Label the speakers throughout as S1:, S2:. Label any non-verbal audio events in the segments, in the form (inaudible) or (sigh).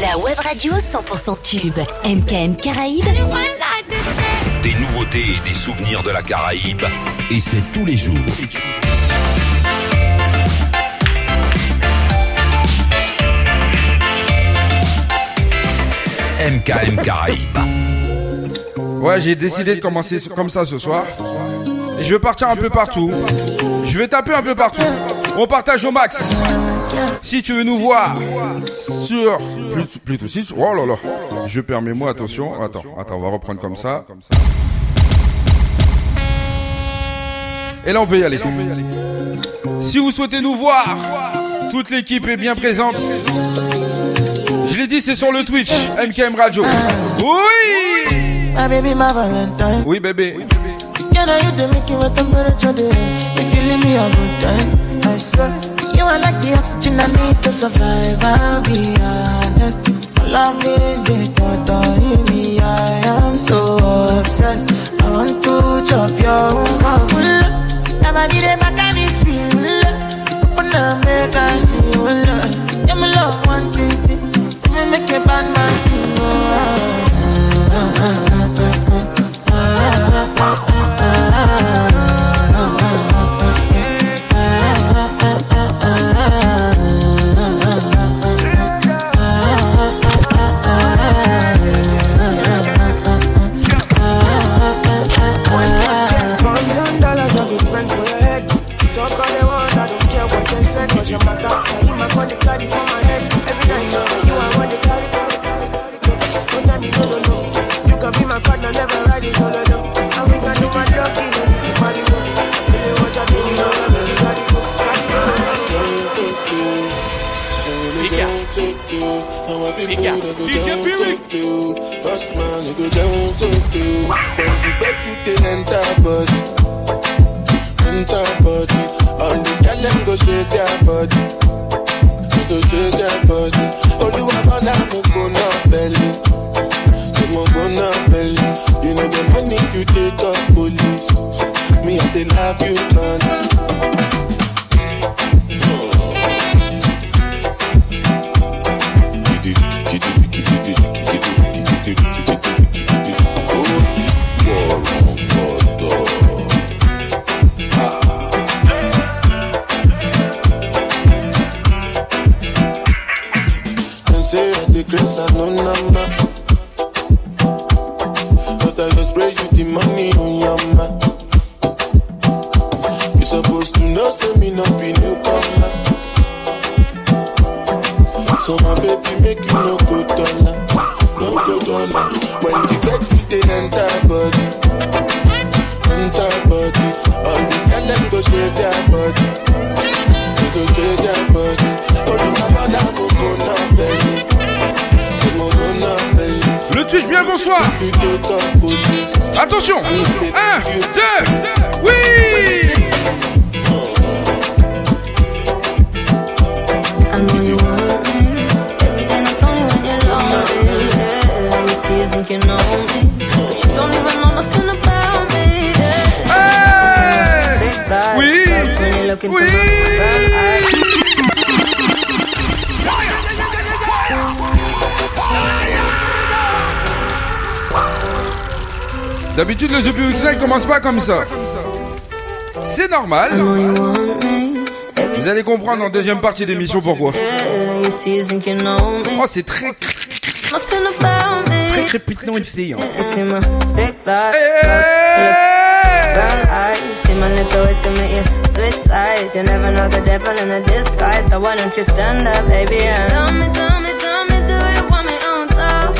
S1: La web radio 100% tube. MKM Caraïbes.
S2: Des nouveautés et des souvenirs de la Caraïbe. Et c'est tous les jours. MKM Caraïbes.
S3: Ouais, j'ai décidé de commencer comme ça ce soir. Et je vais partir un peu partout. Je vais taper un peu partout. On partage au max. Si tu veux nous voir sur plutôt si oh là là. Je permets moi attention. Attends, attends, on va reprendre comme ça. Et là on peut y aller. Si vous souhaitez nous voir, toute l'équipe est bien présente. Je l'ai dit, c'est sur le Twitch, MKM Radio. Oui!
S4: My Valentine.
S3: Oui, bébé.
S4: Yeah, now you the making with temperature day. If you leave me a good time, I swear. You are like the oxygen I need to survive. I'll be honest. Loving the thought in me, I am so obsessed. I want to chop your own Never did it back at this feel. Open up, make us feel love. Yeah, my love, one thing, me make a bad man feel.
S5: Boss man, you go down so cool. When the bed to the enter body, enter body. All the girl them go shake their body, go shake their body. Olúwa bọ́lá mo kò náà fẹ́lẹ̀, tí mo kò náà fẹ́lẹ̀. You know the money you take up police, me I dey love you
S3: commencent pas comme ça. C'est normal. Vous allez comprendre en deuxième partie d'émission pourquoi. Oh, c'est très, très crépitant ici.
S6: Brown eyes. See my lips always commit you switch sides. You never know the devil in a disguise. So why don't you stand up, baby? And tell me, tell me, tell me, do you want me on top?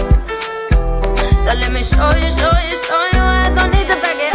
S6: So let me show you, show you, show you. I don't need to back it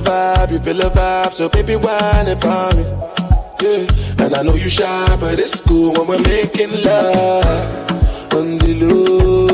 S6: the
S5: vibe, you feel the vibe, so baby, whine it by me. Yeah, and I know you shy, but it's cool when we're making love on the low.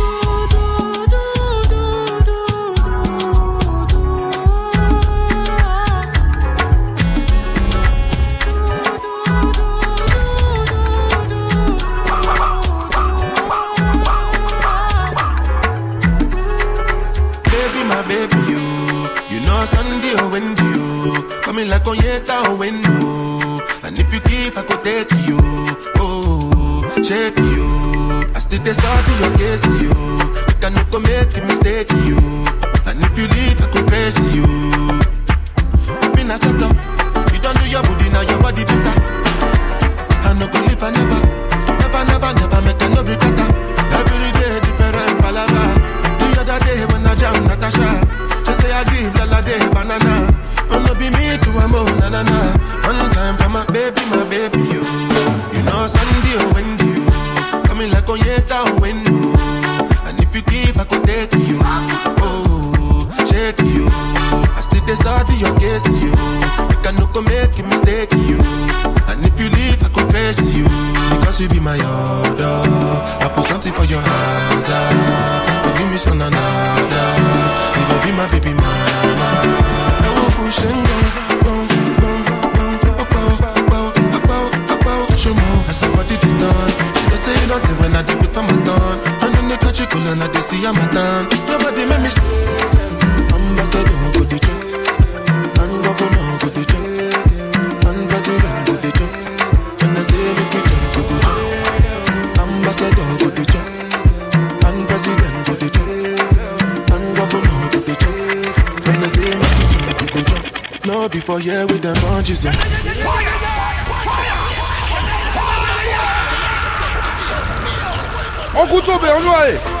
S5: And if you give, I go take you. Oh, shake you. I still dey start to kiss you. I cannot go make a mistake, you. And if you leave, I go praise you. I been a setup You don't do your body, now your body better. I no go live, I never Never, never, never make another no regret baby, my baby, you. You know Sunday oh, or Wendy, you. Coming like Onyeka or Wendy, And if you give, I could take you. Oh, shake you. I still they study your case, you. You can no go make a mistake, you. And if you leave, I could trace you. Because you be my own. the Amatan. Your make me ambassador go the job, and governor go the job, and president go the job. When I say make me jump, go the
S3: job,
S5: ambassador go the job, and president go the job, and governor go the job. When I say make me jump, go the job. No, before yeah, with them on Jesus. ọkùn tóbi ọlọ́ọ̀ẹ́.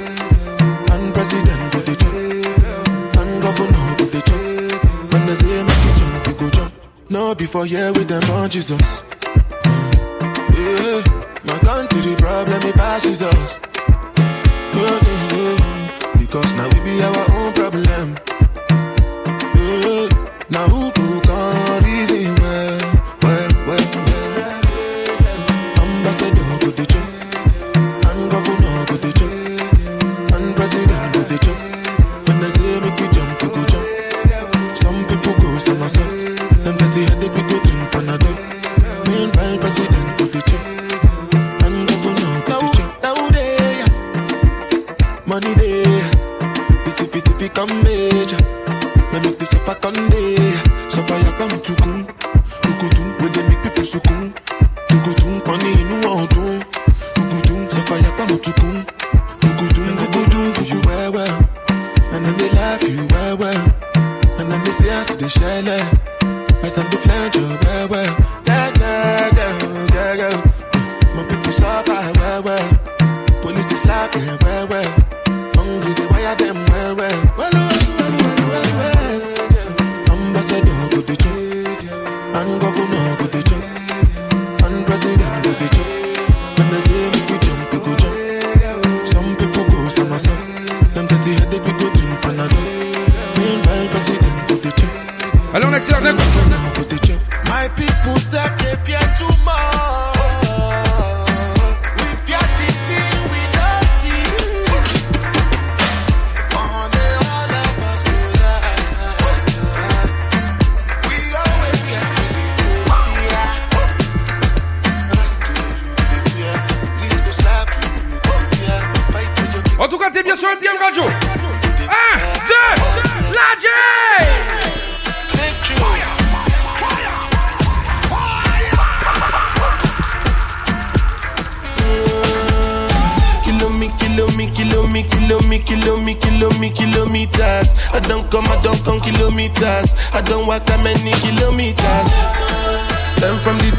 S5: Before here with them on Jesus. Yeah, my country problem it passes us. I don't come, I don't come kilometers. I don't walk that many kilometers. Learn from the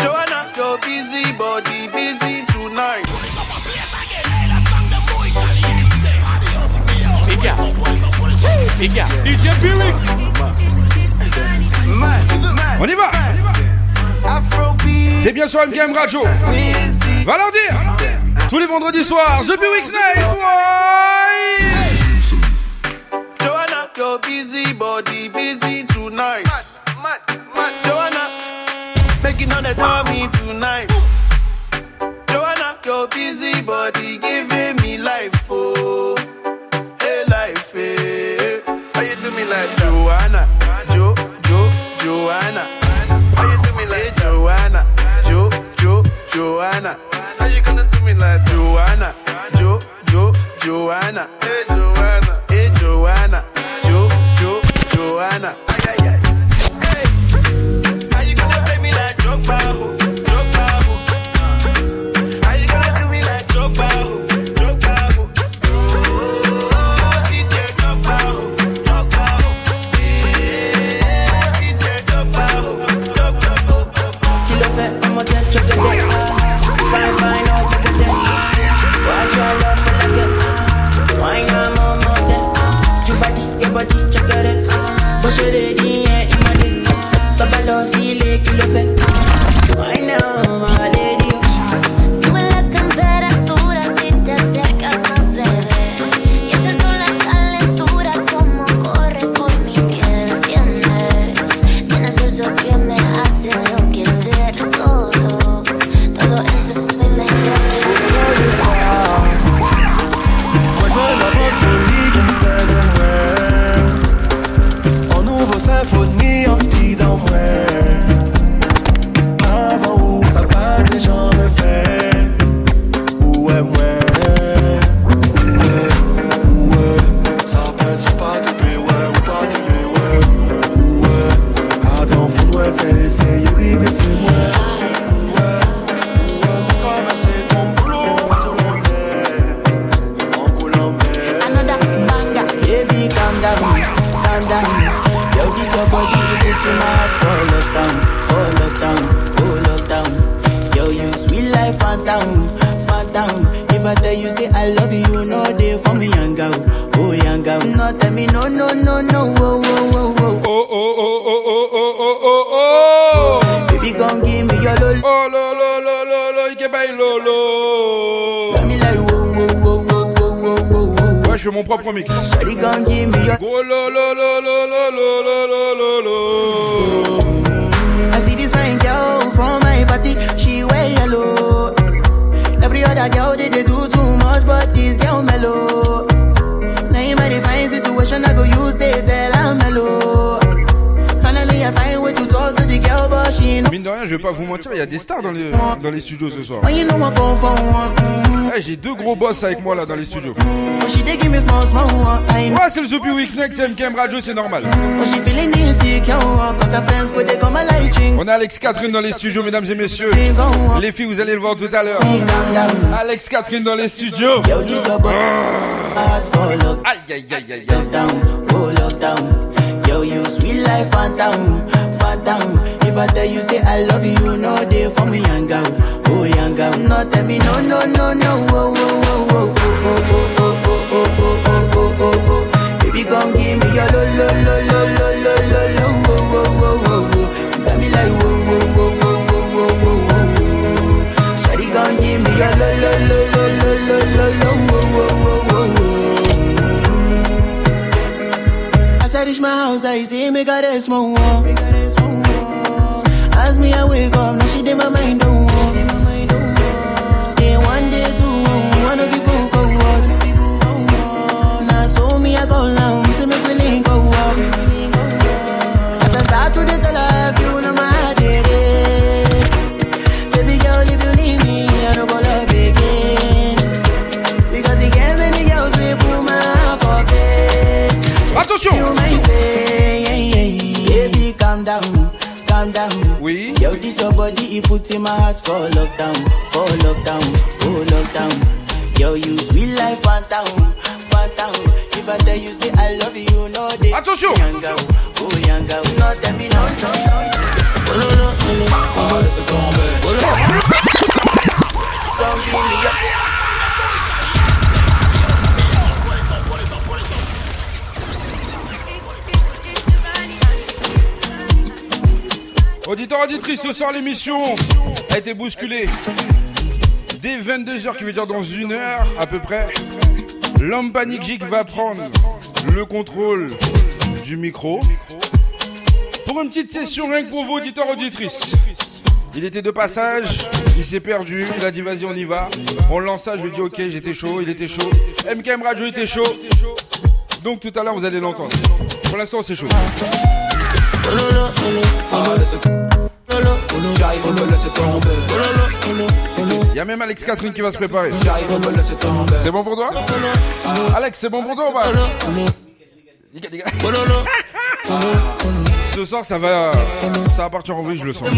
S7: Joanna, you're busy, busy tonight. DJ
S3: On y va. T'es bien sur MKM Radio. Va leur dire. Tous les vendredis soirs, The Big Week Night boy
S7: Joanna, your busy body busy tonight. Man, man. Joanna, making on the dummy tonight. Joanna, your busy body giving me life, oh, hey life, hey. How you do me like Joanna, Jo, Jo, Joanna? How you do me like hey, Joanna, Jo, Jo, Joanna? How you gonna do me like Joanna, Jo, Jo, Joanna? Hey Joanna, hey Joanna, Jo, Jo, Joanna? Ay, ay, ay. Hey, how you gonna play me like Drogba,
S8: Push it. Body, you put in my heart for lockdown, for lockdown, oh lockdown. Yo, you sweet life, phantom, phantom. If I tell you say I love you, know they for me, young girl, oh young girl. No, tell me no, no, no, no, oh, oh, oh, oh.
S3: Oh, oh, oh, oh, oh, oh, oh, oh, oh.
S8: Baby, come give me your lol.
S3: Oh, lo, lo, lo, lo, lo, ike bay lolo. Fais mon propre mix.
S8: Shawty, come give me.
S3: Go, lo, lo, lo, lo, lo, lo, lo, lo, lo, lo.
S8: I see this fine girl from my party, she wear yellow. Every other girl they, they do too much, but this girl mellow. Now in my divine situation, I go use they
S3: Mine de rien, je vais pas vous mentir, il y a des stars dans les, dans les studios ce soir.
S8: Mm,
S3: Ouais, j'ai deux gros boss avec moi là dans les studios. Ouais, c'est le Zopi Week Next MKM Radio, c'est normal.
S8: light ching.
S3: On a Alex Catherine dans les studios, mesdames et messieurs. Les filles, vous allez le voir tout à l'heure. Alex Catherine dans les studios.
S8: Lock.
S3: Aïe, aïe, aïe, aïe, aïe.
S8: Oh. If tell you say I love you, know they for me, young girl, oh young girl. No, tell me no, no, no, no, oh, oh, oh, oh, oh, oh, oh, oh, oh, oh, oh, oh, oh, oh. Baby, come give me your lo, lo, lo, lo, lo, lo, lo, lo, oh, oh, oh, oh, oh. You got me like whoa, whoa, whoa, whoa, whoa, whoa, whoa, whoa. Shawty, come give me your lo, lo, lo, lo, lo, lo, lo, lo, oh, oh, oh, oh, oh. I reach my house, I see. Me got a small wall. Me, I wake up, now she did my mind don't walk. Then one day, two, one of you go was. Now so me, I go see me go walk. As I start to the tell her, if you know my heart it is. Baby girl, if you leave me, I don't go love again. Because many girls, we put my heart for bed.
S3: Attention
S8: You my pain, baby, calm down, calm down.
S3: Oui.
S8: Yo, this your body, it put in my heart for lockdown, for lockdown, oh lockdown. Yo, you sweet life, phantom, phantom. If I tell you say I love you, you know they.
S3: Attention.
S8: young girl, oh young girl, no tell me no, no, no. Oh, no, no, no, no. Oh, laisse tomber. Oh, no. Don't give me up.
S3: Auditeur, auditrice, ce soir l'émission a été bousculée. Dès 22h, qui veut dire dans une heure à peu près, l'homme panique va prendre le contrôle du micro pour une petite session rien que pour vous, auditeurs, auditrices. Il était de passage, il s'est perdu, il a dit vas-y on y va. On lance ça, je lui ai dit ok j'étais chaud, il était chaud. MKM Radio était chaud. Donc tout à l'heure vous allez l'entendre. Pour l'instant c'est chaud. Il y a même Alex Catherine qui va se préparer. C'est bon pour toi Alex, c'est bon pour toi ou pas. (laughs) Ce soir, ça va, ça va partir en vrille, je le sens.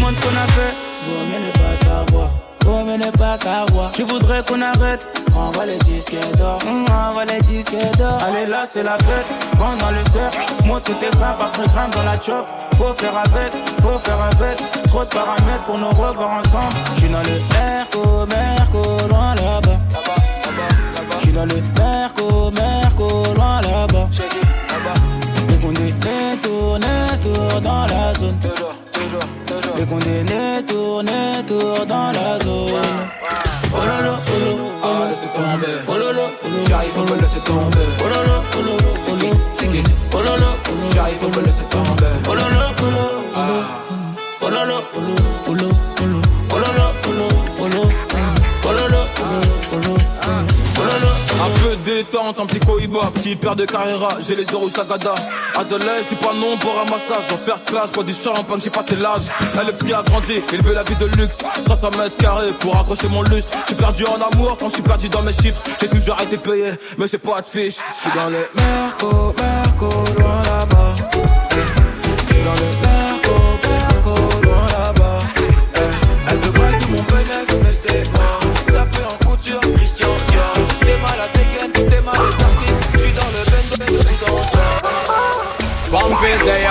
S9: Qu'on ne pas savoir. Je voudrais qu'on arrête? Envoie les disques d'or. Envoie les disques d'or. Allez là, c'est la fête. Prends dans le cercle. Moi, tout est simple. Après, grimpe dans la chop. Faut faire avec, faut faire avec. Trop de paramètres pour nous revoir ensemble. Je suis dans le Merco, Merco, loin là-bas. Je suis dans le Merco, Merco, loin là-bas. Donc on est détourné font et qu'on détourne, tour dans la zone. Oh lolo, oh lolo,
S10: ah, laisse tomber. Oh lolo, j'arrive, faut me laisser tomber.
S9: Oh lolo, oh lolo,
S10: ticket, ticket.
S9: Oh lolo,
S10: j'arrive, faut me laisser tomber.
S9: Oh lolo, oh lolo, ah. Oh lolo, oh lolo, oh lolo, oh oh lolo.
S10: Un peu détente, un petit cohiba, petit père de Carrera, j'ai les euros Sagada. Azelais, c'est pas non pour un massage, en first class, pas du champagne, j'ai passé l'âge. Là, le petit a grandi, il veut la vie de luxe. 300 mètres carrés pour accrocher mon lustre. J'suis perdu en amour quand j'suis perdu dans mes chiffres. J'ai toujours été payé, mais c'est pas de fiche. J'suis dans les Merco, Merco, loin là-bas. J'suis dans le Merco, Merco, loin là-bas. Elle veut tout mon bénéfice, mais c'est mort.
S11: they.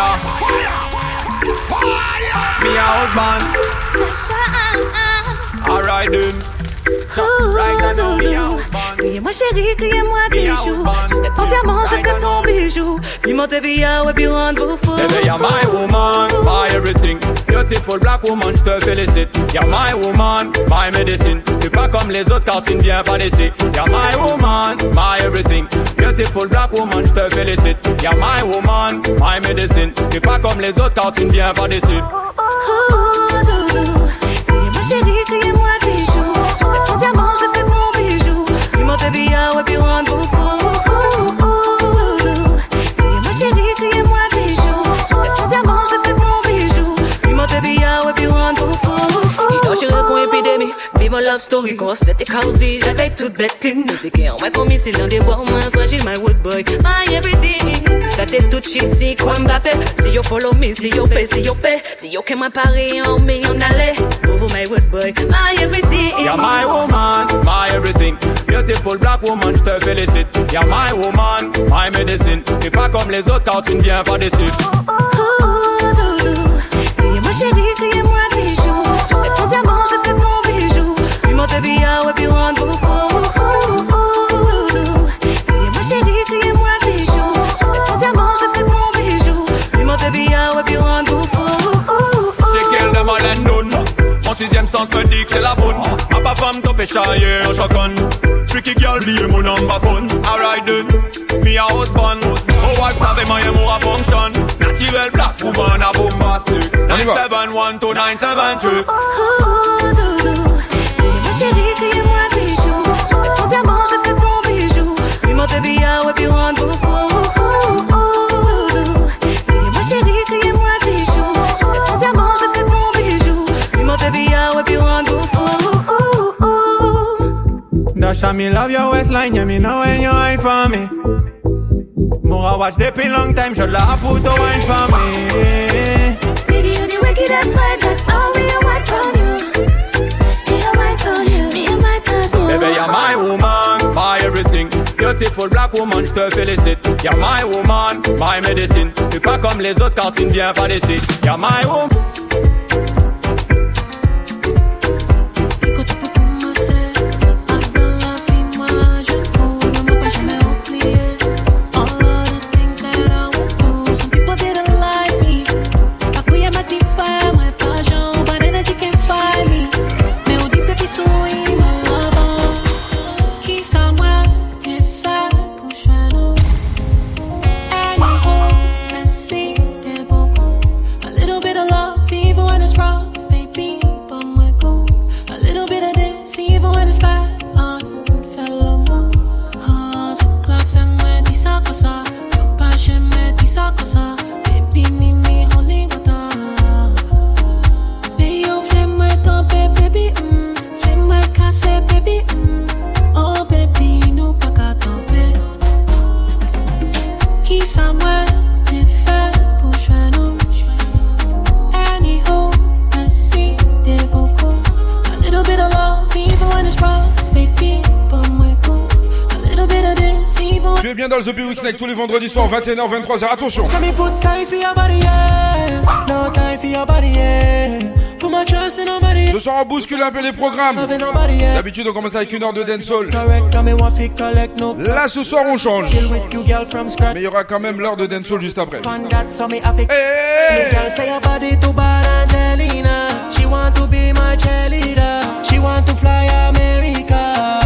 S11: Fire! Me a husband. Ah, ah. Alright, dude. Right I know me a husband.
S12: Criez-moi chérie, criez-moi bijou Jusqu'à ton diamant, jusqu'à ton bijou Puis montez via ouais, puis rendre fou
S11: Baby, you're my woman, my everything. Beautiful black woman, je te félicite. You're my woman, my medicine. T'es pas comme les autres car tu ne viens pas d'ici. You're my woman, my everything. Beautiful black woman, je te félicite. You're my woman, my medicine. T'es pas comme les autres car tu ne viens pas d'ici.
S12: Oh, doudou Criez-moi
S13: love story Quand c'était Cardi J'avais toute bête clean Musique et en vrai comme ici L'un des bois moins fragile My wood boy. My everything Fait t'es toute shit Si quoi Mbappé? Si you follow me Si you pay Si you pay. Si you qu'aime Paris En million d'aller Pour vous my wood boy. My everything.
S11: You're my woman, my everything. Beautiful black woman, je te félicite. You're my woman, my medicine. T'es pas comme les autres car tu ne viens pas d'ici.
S12: Oh, oh, oh doudou. Criez-moi chérie, criez-moi bijou. Jusqu'à ton diamant, jusqu'à ton bijou Oh I would be one Dis-moi chérie, crie-moi si joue. J'aurai ton diamant jusqu'à ton bijou.
S11: Mon sixième sens me dit que c'est la bonne. Femme je girl, number phone. Me a husband. A function. Black woman a
S12: Baby, I would be one baby,
S11: I me love your waistline, yeah, me know when you ain't for me. More I watch depuis long time, je la put to wine for me.
S12: Baby, you the wickedest that's that's all we want.
S11: Baby, you're my woman, my everything. Beautiful black woman, je te félicite. You're my woman, my medicine. T'es pas comme les autres car tu ne viens pas d'ici. You're my woman.
S3: Snake tous les vendredis soirs, 21h, 23h, attention.
S14: Ça put time for your body, yeah. No time for your body, yeah. Put my trust in nobody.
S3: Ce soir, on bouscule un peu les programmes. D'habitude, on commence avec une heure de dancehall. Là, ce soir, on change. Mais il y aura quand même l'heure de dancehall juste après.
S14: Hey! She want to be my cheerleader. She want to fly America.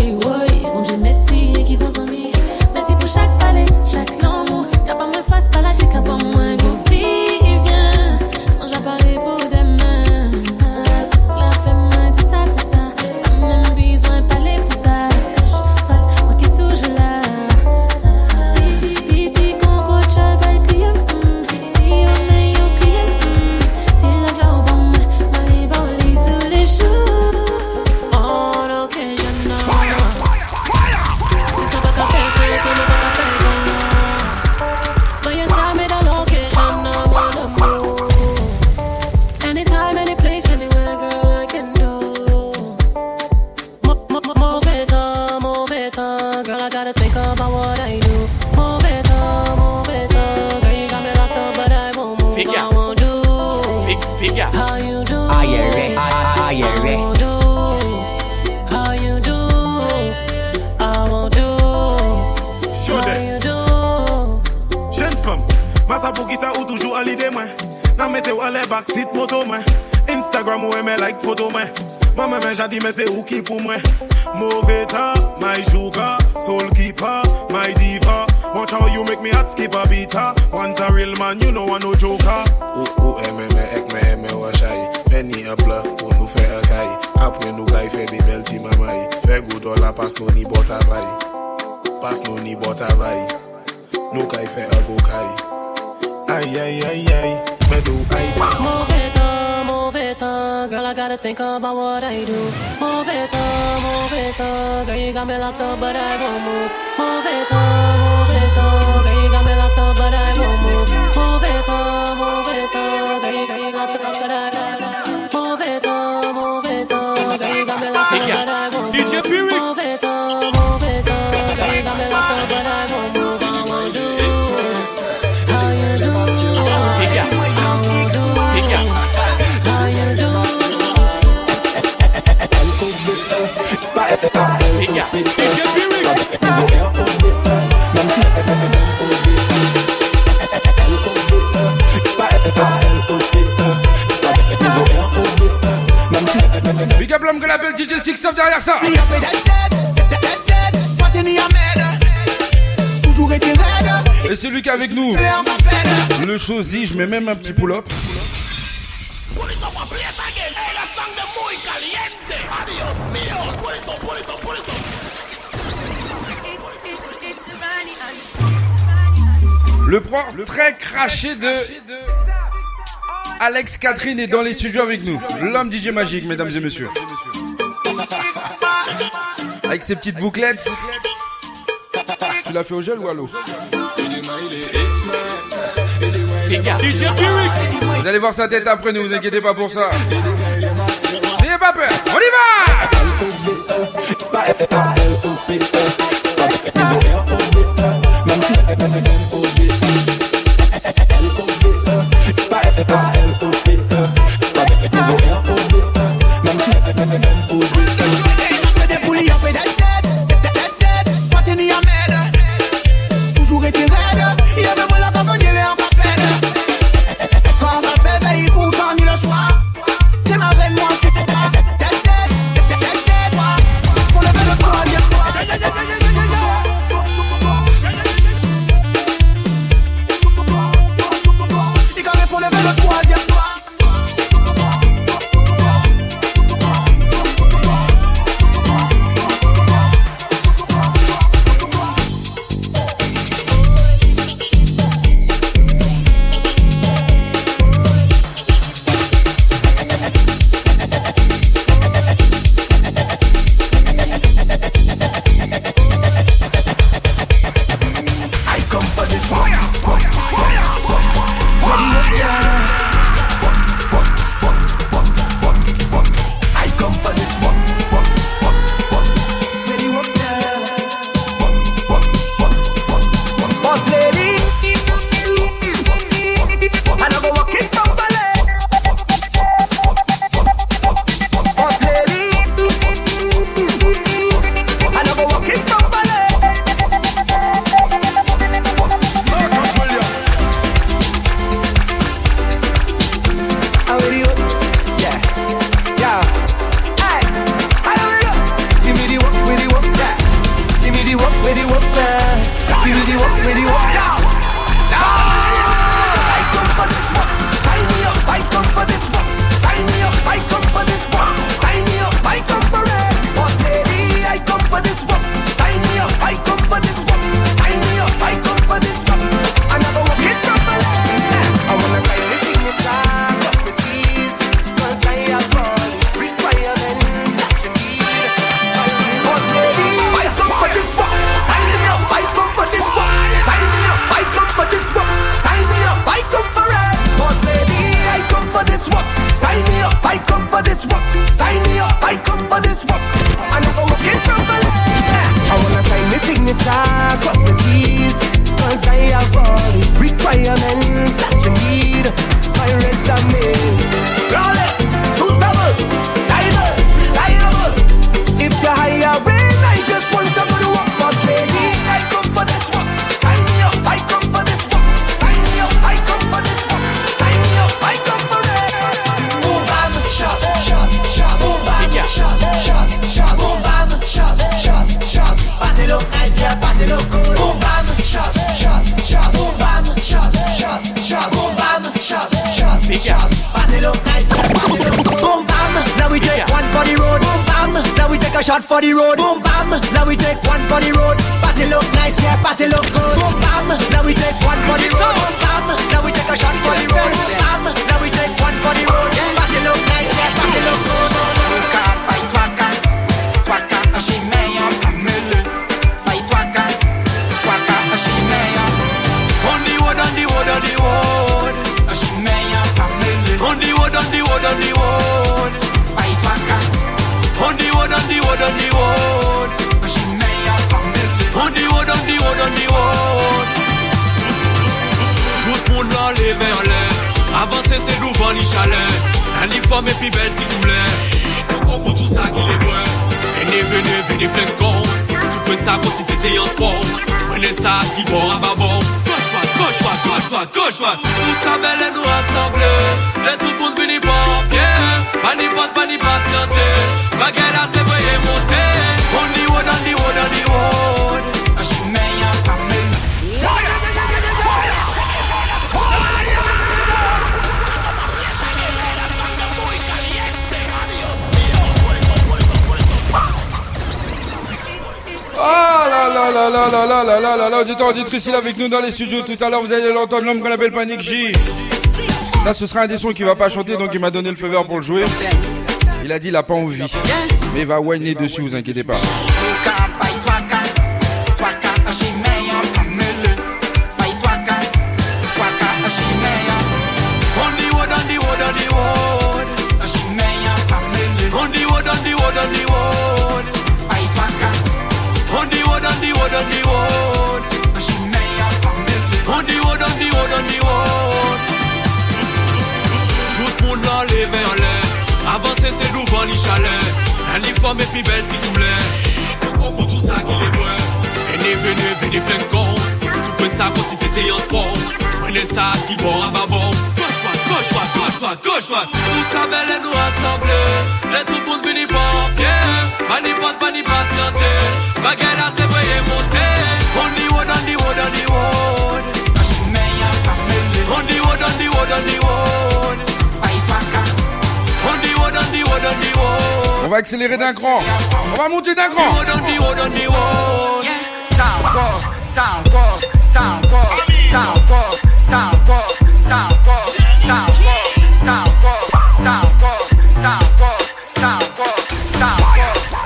S15: haché de
S3: Alex Catherine est dans les studios avec nous. L'homme DJ magique, mesdames et messieurs. Avec ses petites bouclettes. Tu l'as fait au gel ou à l'eau? Vous allez voir sa tête après, ne vous inquiétez pas pour ça. N'ayez pas peur, on y va
S16: avec nous dans les studios tout à l'heure. Vous allez l'entendre, l'homme qu'on appelle Panic J. Ça, ce sera un des sons qu'il va pas chanter, donc il m'a donné le feu vert pour le jouer. Il a dit, il a pas envie. Mais il va whiner dessus, vous inquiétez pas. accélérer d'un cran. On va monter d'un cran.
S17: Ça encore, ça encore, ça encore, ça encore, ça encore, ça encore, ça encore, ça encore, ça encore, ça encore, ça encore,
S18: ça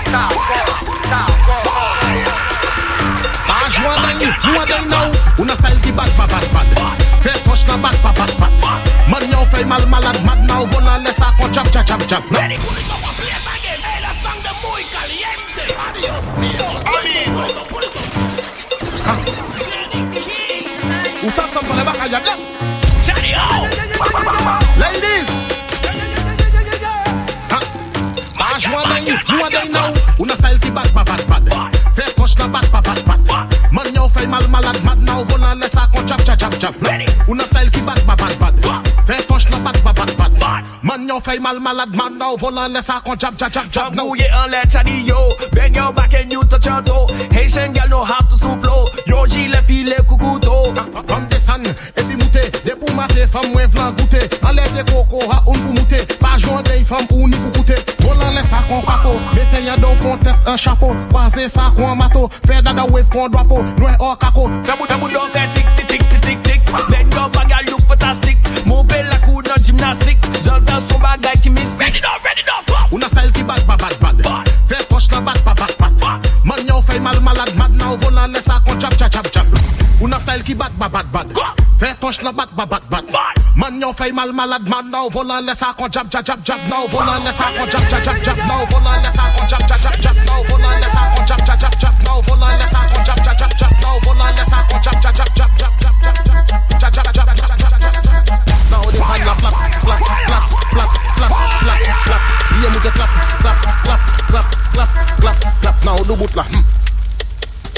S18: ça ça mal, malad, mad now. Vona less a chop, chop, chop, chop. sangre muy caliente. Adiós mío. Usa something like a yaga. Chario. Ladies. March one day, one day now. Una style ki bad bad bad bad. Fair na bad bad bad bad. Man yo fay mal malad mad now. Vona lesa kon chap chap chap chap. Una style ki man yo fey mal malade man Now volant laisse ça qu'on jab jab jab jab
S9: no. mouillé en lait chadillo Bend your back and you touch your toe. Haitian gal know how to stoop low. Yo gilet filet coucouto
S18: Comme des sannes et puis mouté Des pour mater femme moins vlan goûter Enlève des coco à un pour mouté Pas joint des femmes ou ni pour goûter Volant laisse ça qu'on papo Mettez y'a donc qu'on tête un chapeau Croisez ça qu'on mato. Fais dada wave qu'on doit po Noir hors
S19: caco Tabou tabou dans tic tic tic tic tic Bend your back and look fantastic. Mobile gymnastik Jan fèl son bagay ki mistik Ready now, ready now,
S18: pop Ou nan style ki bad, bad, bad, bad, bad. Fè poch la bad, bad, bad. pat Man yon fèy mal malad, mad Nan ou von lan lè sa kon chap, chap, chap, chap Ou nan style ki bad, bad, bad, bad Fè poch la bad, bad, bad, bad. Man yon fèy mal malad, man Nan ou von lan lè sa kon chap, chap, chap, chap Nan ou von lan lè sa kon chap, chap, chap, chap Nan ou von lan lè sa kon chap, chap, chap, chap Nan ou von lan lè sa kon chap, chap, chap, chap Nan ou von lan lè sa kon chap, chap, chap, chap Nan ou von lan lè sa kon chap, chap, chap, chap Chap, chap, chap, chap, chap, chap, chap Hand la flap flap flap flap flap flap flap Viens mou te clap clap clap clap clap clap clap Now do bout la hmm.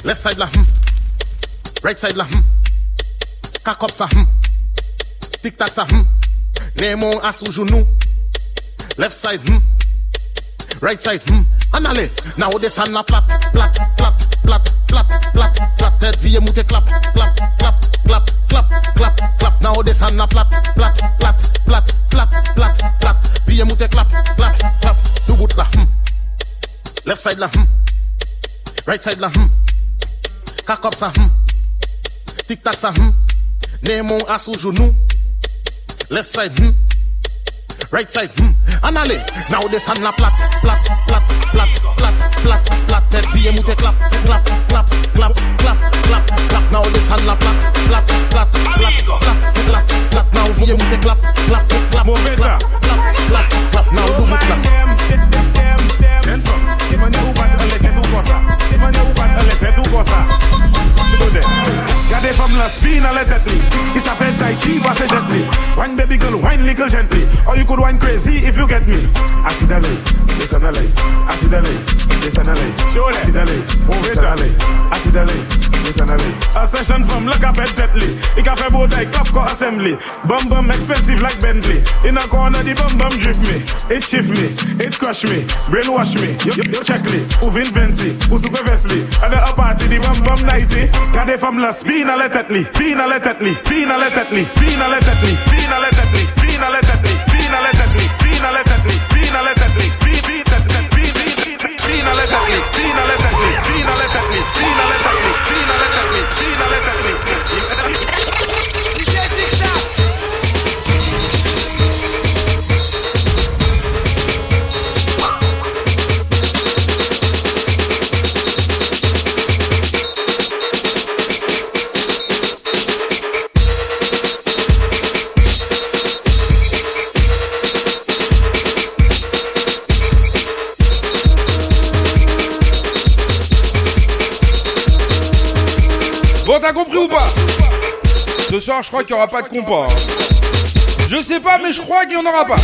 S18: Left side la hmm. Right side la hmm. Cock up sa hmm. Tic tac sa hmm. Nemo à sous genou Left side hmm. Right side hmm. Allez Now descend la plat plat plat plat plat plat plat Tête viens mou te clap clap clap clap clap clap clap Now descend la plat plat plat plat plat plat plat Viens mou te clap clap clap Do bout la hmm. Left side la hmm. Right side la hmm. Cock up sa hmm. Tic tac sa hmm. Nemo à sous genou Left side hmm right side, hmm, and. Now the sun a plat, plat, plat, plat, plat, plat, plat. Ted VM with a clap, clap, clap, clap, clap, clap, clap. Now the sun a plat, plat, plat, plat, plat, plat, plat. Now VM with a clap, clap, clap, clap, clap, clap, clap. Now do
S20: the clap. Them, give me kosa. Mwenye ou pat nan le tet ou kosa. Chibode Gade fam lan spin nan le tet li Si sa fe tai chi, wase jet li. Wine baby girl, wine legal gently. Or you could wine crazy if you get me. Asidale, desanale. Asidale, desanale. Asidale, desanale. Asidale, desanale. Ascension from look up at tetli I ka fe boday, kap ko assembly. Bum bum expensive like Bentley. In a corner the bum bum drift me. It shift me, it crush me. Brainwash me, yo, yo yo check me Ou fancy. Fancy, ou super vesely And the up party the bum bum nicey Gade fam la spin ale Tetley Spin ale Tetley, spin ale Tetley Spin ale Tetley, spin ale Tetley Spin ale Tetley, spin
S3: T'as compris ou pas Ce soir, je crois qu'il n'y aura pas de compas. hein. Je sais pas, mais je crois qu'il n'y en aura pas.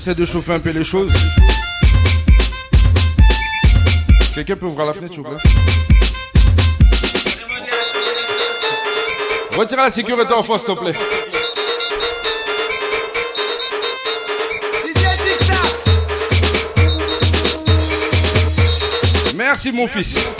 S3: Essaie de chauffer un peu les choses. Quelqu'un peut ouvrir la fenêtre, s'il vous plaît Retirez la sécurité en face, s'il te plaît. Merci, mon fils.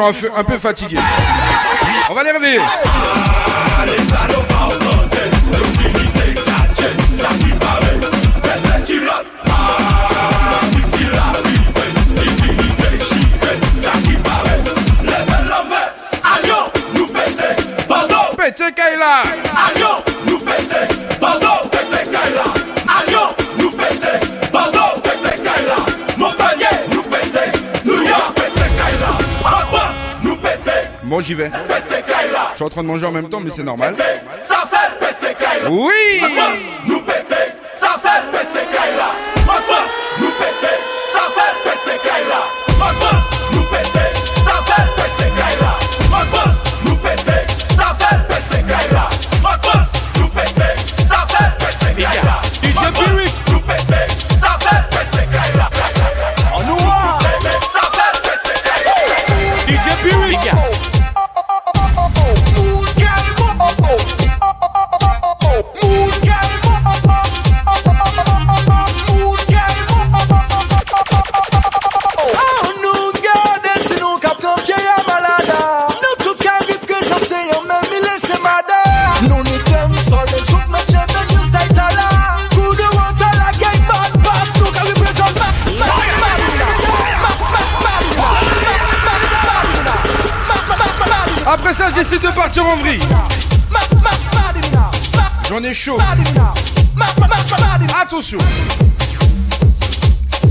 S3: Un peu, fatigués. Manger en même temps, mais c'est normal. Partir en vrille. J'en ai chaud. Attention.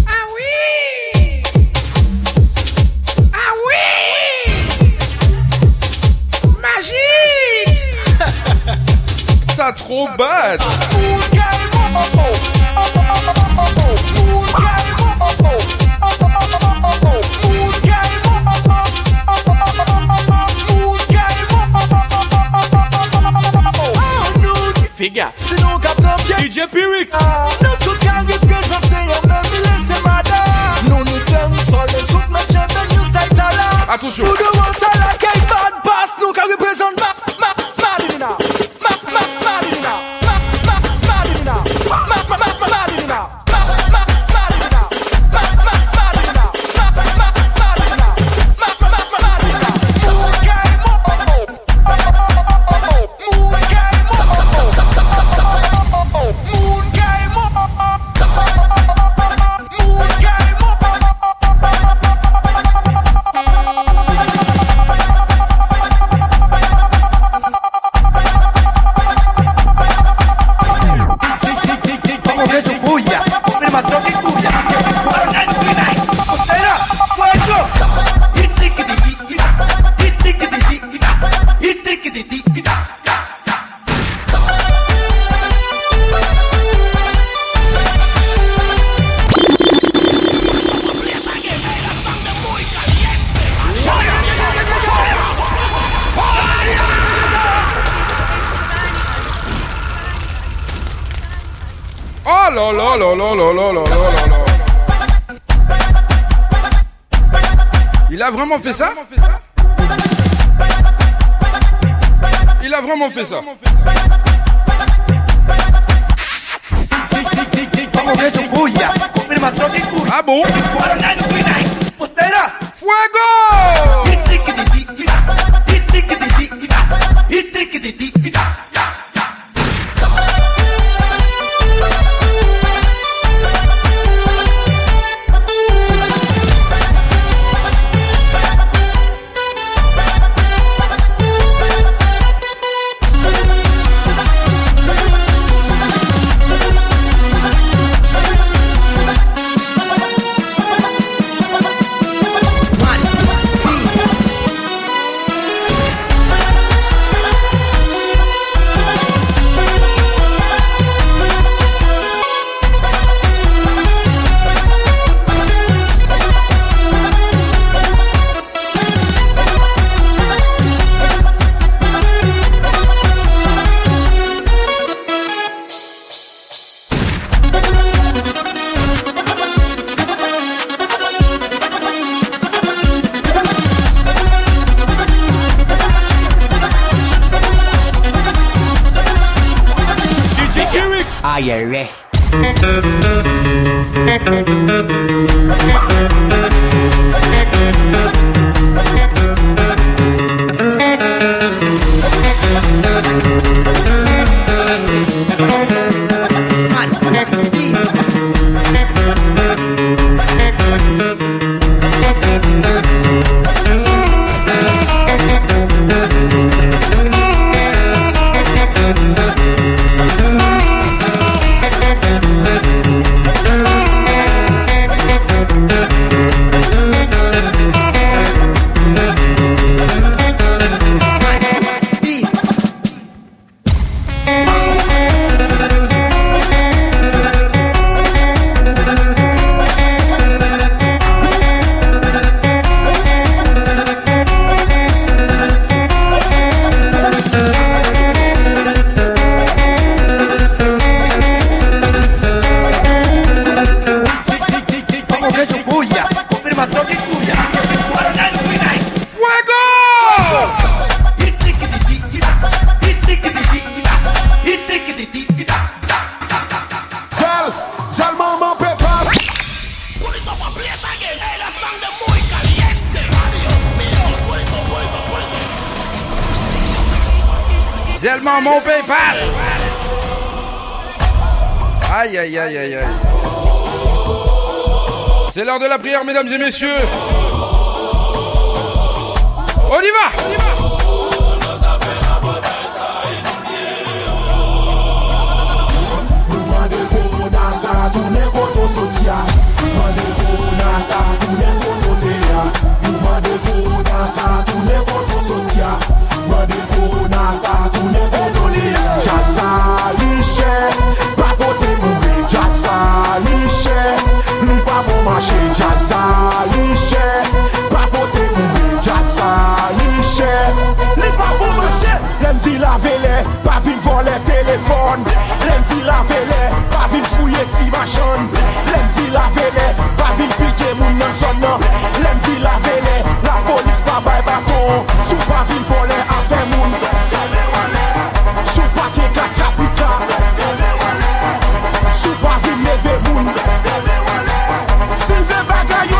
S21: Ah oui Ah oui Magique
S3: Ça trop bad.
S22: figure. She
S3: don't
S22: got ah, no. DJ Pyrrhic. No two can get girls up say I'm not blessing my. No
S23: need thing, so let's put my champion, you to.
S3: Attention. Who do want to like a bad boss? No can represent a vraiment fait ça Il a vraiment fait ça. Ah bon?
S23: pastor que cuya.
S3: ¡Fuego!
S18: Sal, sal,
S3: mamá, pepa. Purito, completa que es la c'est l'heure de la prière, mesdames et messieurs. On y va,
S24: on y manche jasa lichè Pa pote mouve jasa lichè Li pa pou manche Lem di la vele, pa vin vole telefon. Lem di la vele, pa vin fouye ti machon. Lem di la vele, pa vin pike moun nan son nan. Lem di la vele, la polis pa bay bakon. Sou pa vin vole afe moun.
S25: Lem di lave le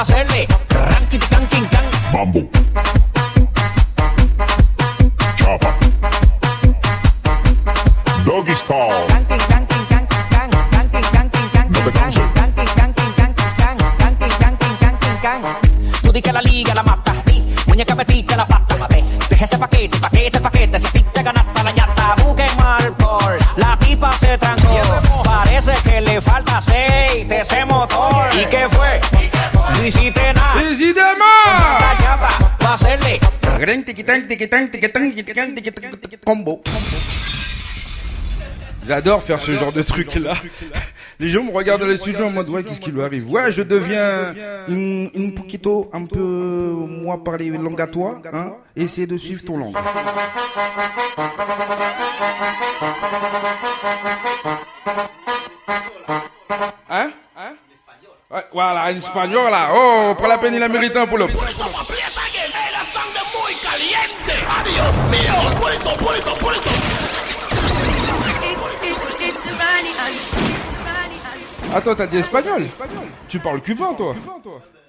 S25: hacerle
S3: Combo. J'adore faire ce genre de truc là. Les gens me regardent dans les studios en mode ouais qu'est-ce qui lui arrive? Ouais je deviens une, une poquito un peu moi parler langue à toi hein de suivre ton langue. Hein? Ouais, voilà, espagnol là. Oh, pour la peine il a mérité un caliente. Adiós mío. Pulito, pulito, pulito. Attends, ah, t'as dit espagnol? Tu parles cubain, toi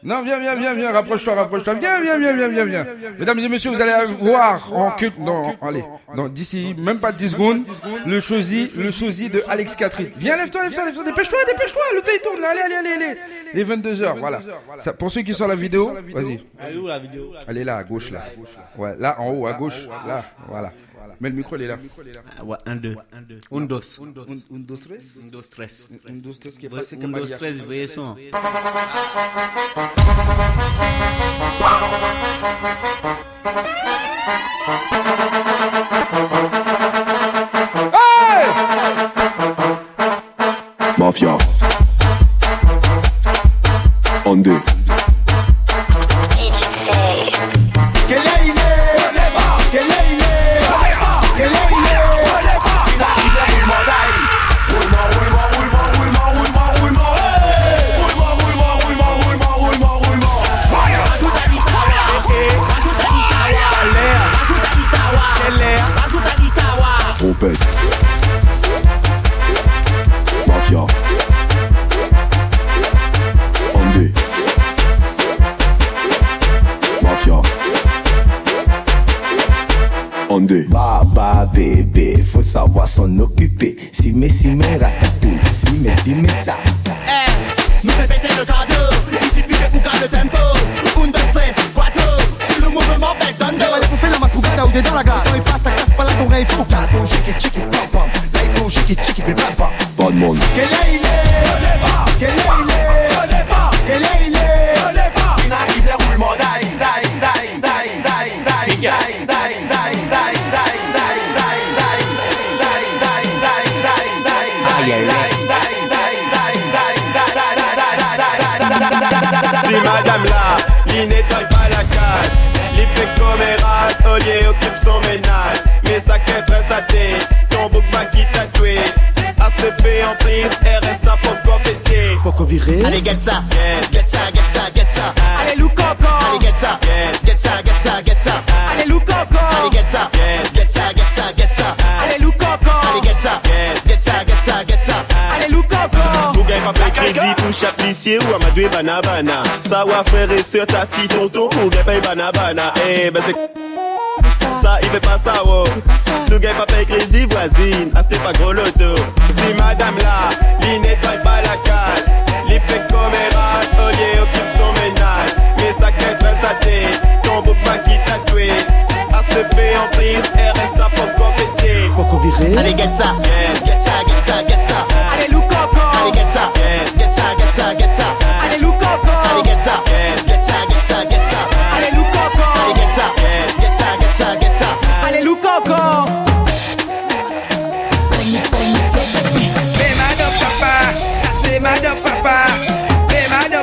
S3: non, viens, viens, viens, viens, rapproche-toi, rapproche-toi. Viens, viens, viens, viens, viens, viens. Mesdames et messieurs, vous allez voir en que dans, allez, dans d'ici même pas 10 secondes, le sosie, le sosie de Alex Catherine. Viens, lève-toi, lève-toi, lève-toi, dépêche-toi, dépêche-toi, le temps il tourne là, allez, allez, allez, allez. Les 22 heures, voilà. Ça, pour ceux qui sont la vidéo, vas-y.
S26: Elle est où la vidéo?
S3: Elle est là, à gauche, là. Ouais, là, en haut, à gauche, là, voilà. Mais le micro, il est là.
S26: Ah, ouais, un, deux. Un, dos.
S3: Un, un, dos, tres.
S26: Un, dos, tres.
S3: Un, dos, tres, qui est passé
S26: Un,
S3: comme
S26: dos, tres, veuillez son.
S27: Mafia. On deux.
S28: Get ça, get ça, get ça, get ça. Allez, look coco. Allez, get ça, get ça, get ça, get ça. Allez, look coco. Allez, get ça, get ça, get ça, get ça. Allez, coco. Allez, get ça, get ça, get ça, get ça. Allez, coco.
S29: Ou crédit pour chaque amadoué banabana Ça va faire et sur ta petite tonton ou banabana Eh ben c'est ça, il fait pas ça, wow. Ce gars pas paye crédit voisine, ah c'était pas gros loto. Si madame là, il nettoie pas la Li fek komeraj, oye son menaj Me sa kèm pres ate, ton bouk ma ACP en prise, RSA pou kompete
S30: Pou konvire
S28: Ale get sa, get sa, get sa, get sa Ale lou kopo oh. Ale get sa, get get get get get get get get get get
S27: get kopo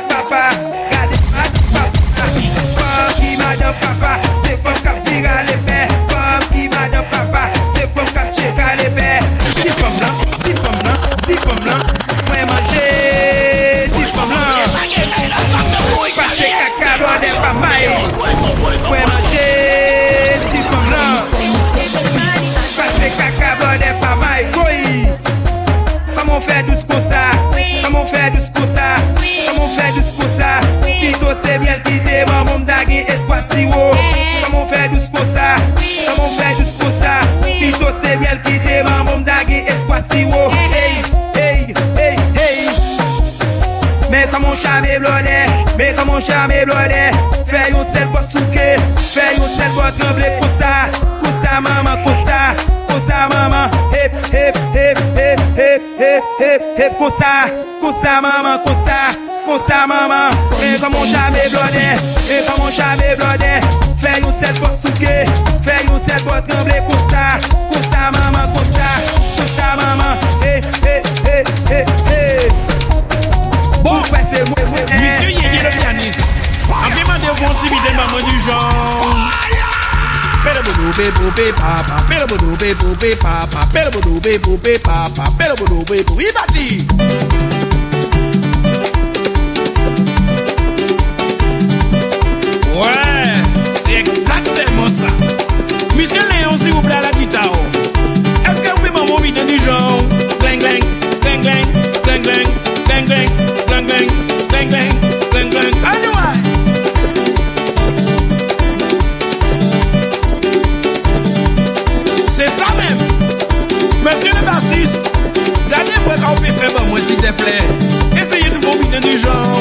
S27: papa, gade madame papa. Fom ki madame papa, se fom kap tira le pe Fom ki madame papa, se fom kap cheka le pe Di fom lan, di fom lan, di fom lan nou chame blode Fè yon sel pot souke Fè yon sel pot tremble Kousa, kousa maman, kousa Kousa maman, hep, hep, hep, hep, hep, hep, hep, hep Kousa, kousa maman, kousa Kousa maman, fè yon sel
S31: pot souke bodobe bobe papa, pelo bodobe bobe papa, pelo bodobe bobe papa, pelo bodobe bobe ibati. Ouais, c'est exactement ça. Monsieur Léon, s'il vous plaît, à la guitare. Te plaît. Essayez de mettre du genre.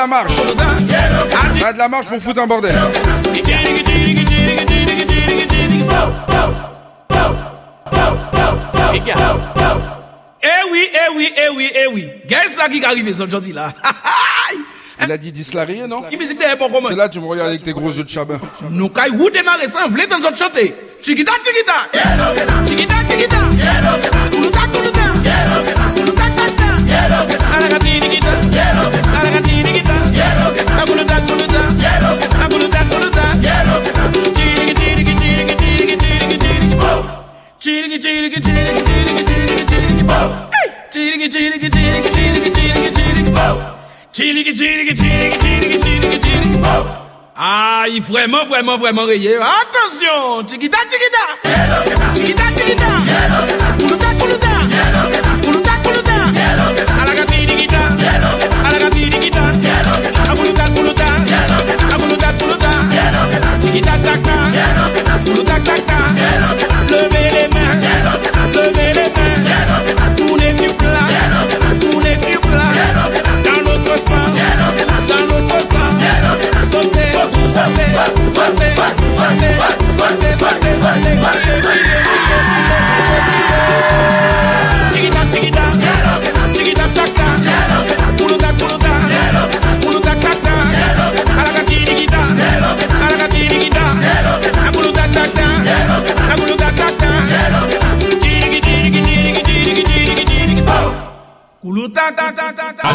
S3: la marche. T'as de la marche pour foutre un bordel.
S31: Eh oui, eh oui, eh oui, eh oui. Qu'est-ce qui arrive aujourd'hui là
S3: Il a dit Dislary, non? Et là, tu me regardes avec tes gros yeux de chabin.
S31: Nous, quand vous démarrez ça, vous voulez dans autre chanter. Chiquita, chiquita. Chiquita, chiquita. Ah, il vraiment, vraiment, vraiment rayé. Attention, tigida, tigida. Tigida, tigida.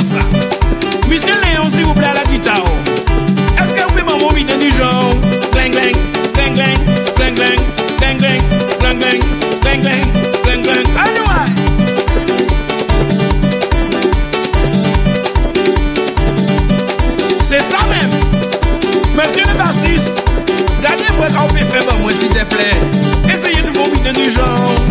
S31: Monsieur Léon, s'il vous plaît, à la guitare Est-ce que vous pouvez m'en du genre Gling, gling, gling, gling, gling, gling, gling, gling, gling, gling, gling, gling, gling, gling, C'est ça même Monsieur le bassiste, gardez-moi quand vous pouvez faire, moi, s'il te plaît Essayez de vous vite du genre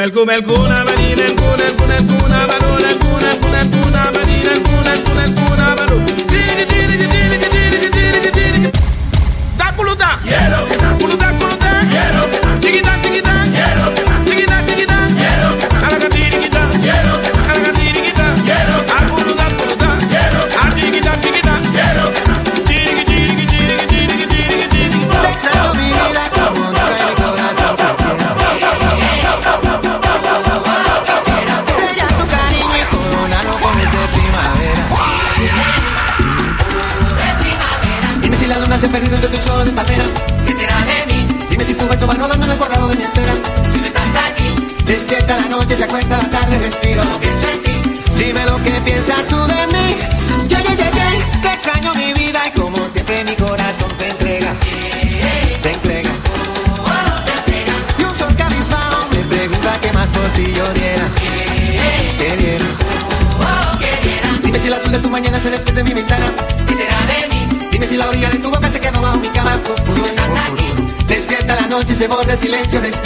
S31: melku melku na ba ni melku melku
S32: canciones.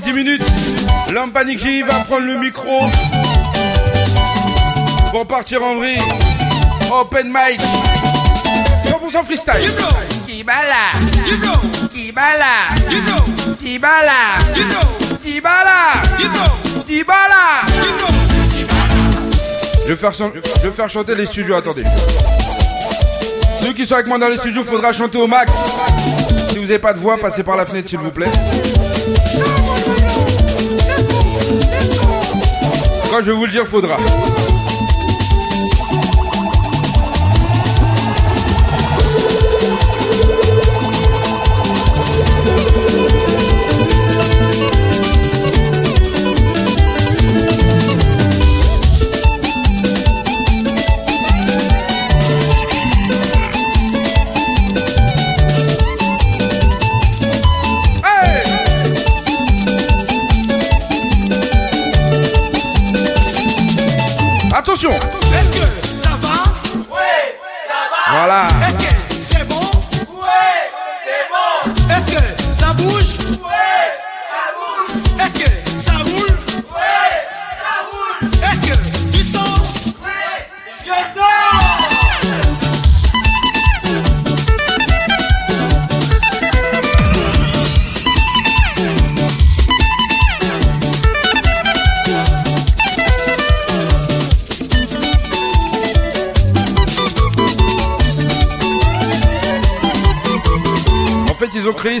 S32: 10 minutes. Lampanic J va prendre le micro pour partir en vrille. Open mic. 100% freestyle.
S3: Kibala. Kibala. Kibala. Kibala. Kibala.
S32: Je je vais faire chanter les studios, attendez. Ceux qui sont avec moi dans les studios, faudra chanter au max. Si vous n'avez pas de voix, passez par la fenêtre s'il vous plaît. je vais vous le dire, faudra.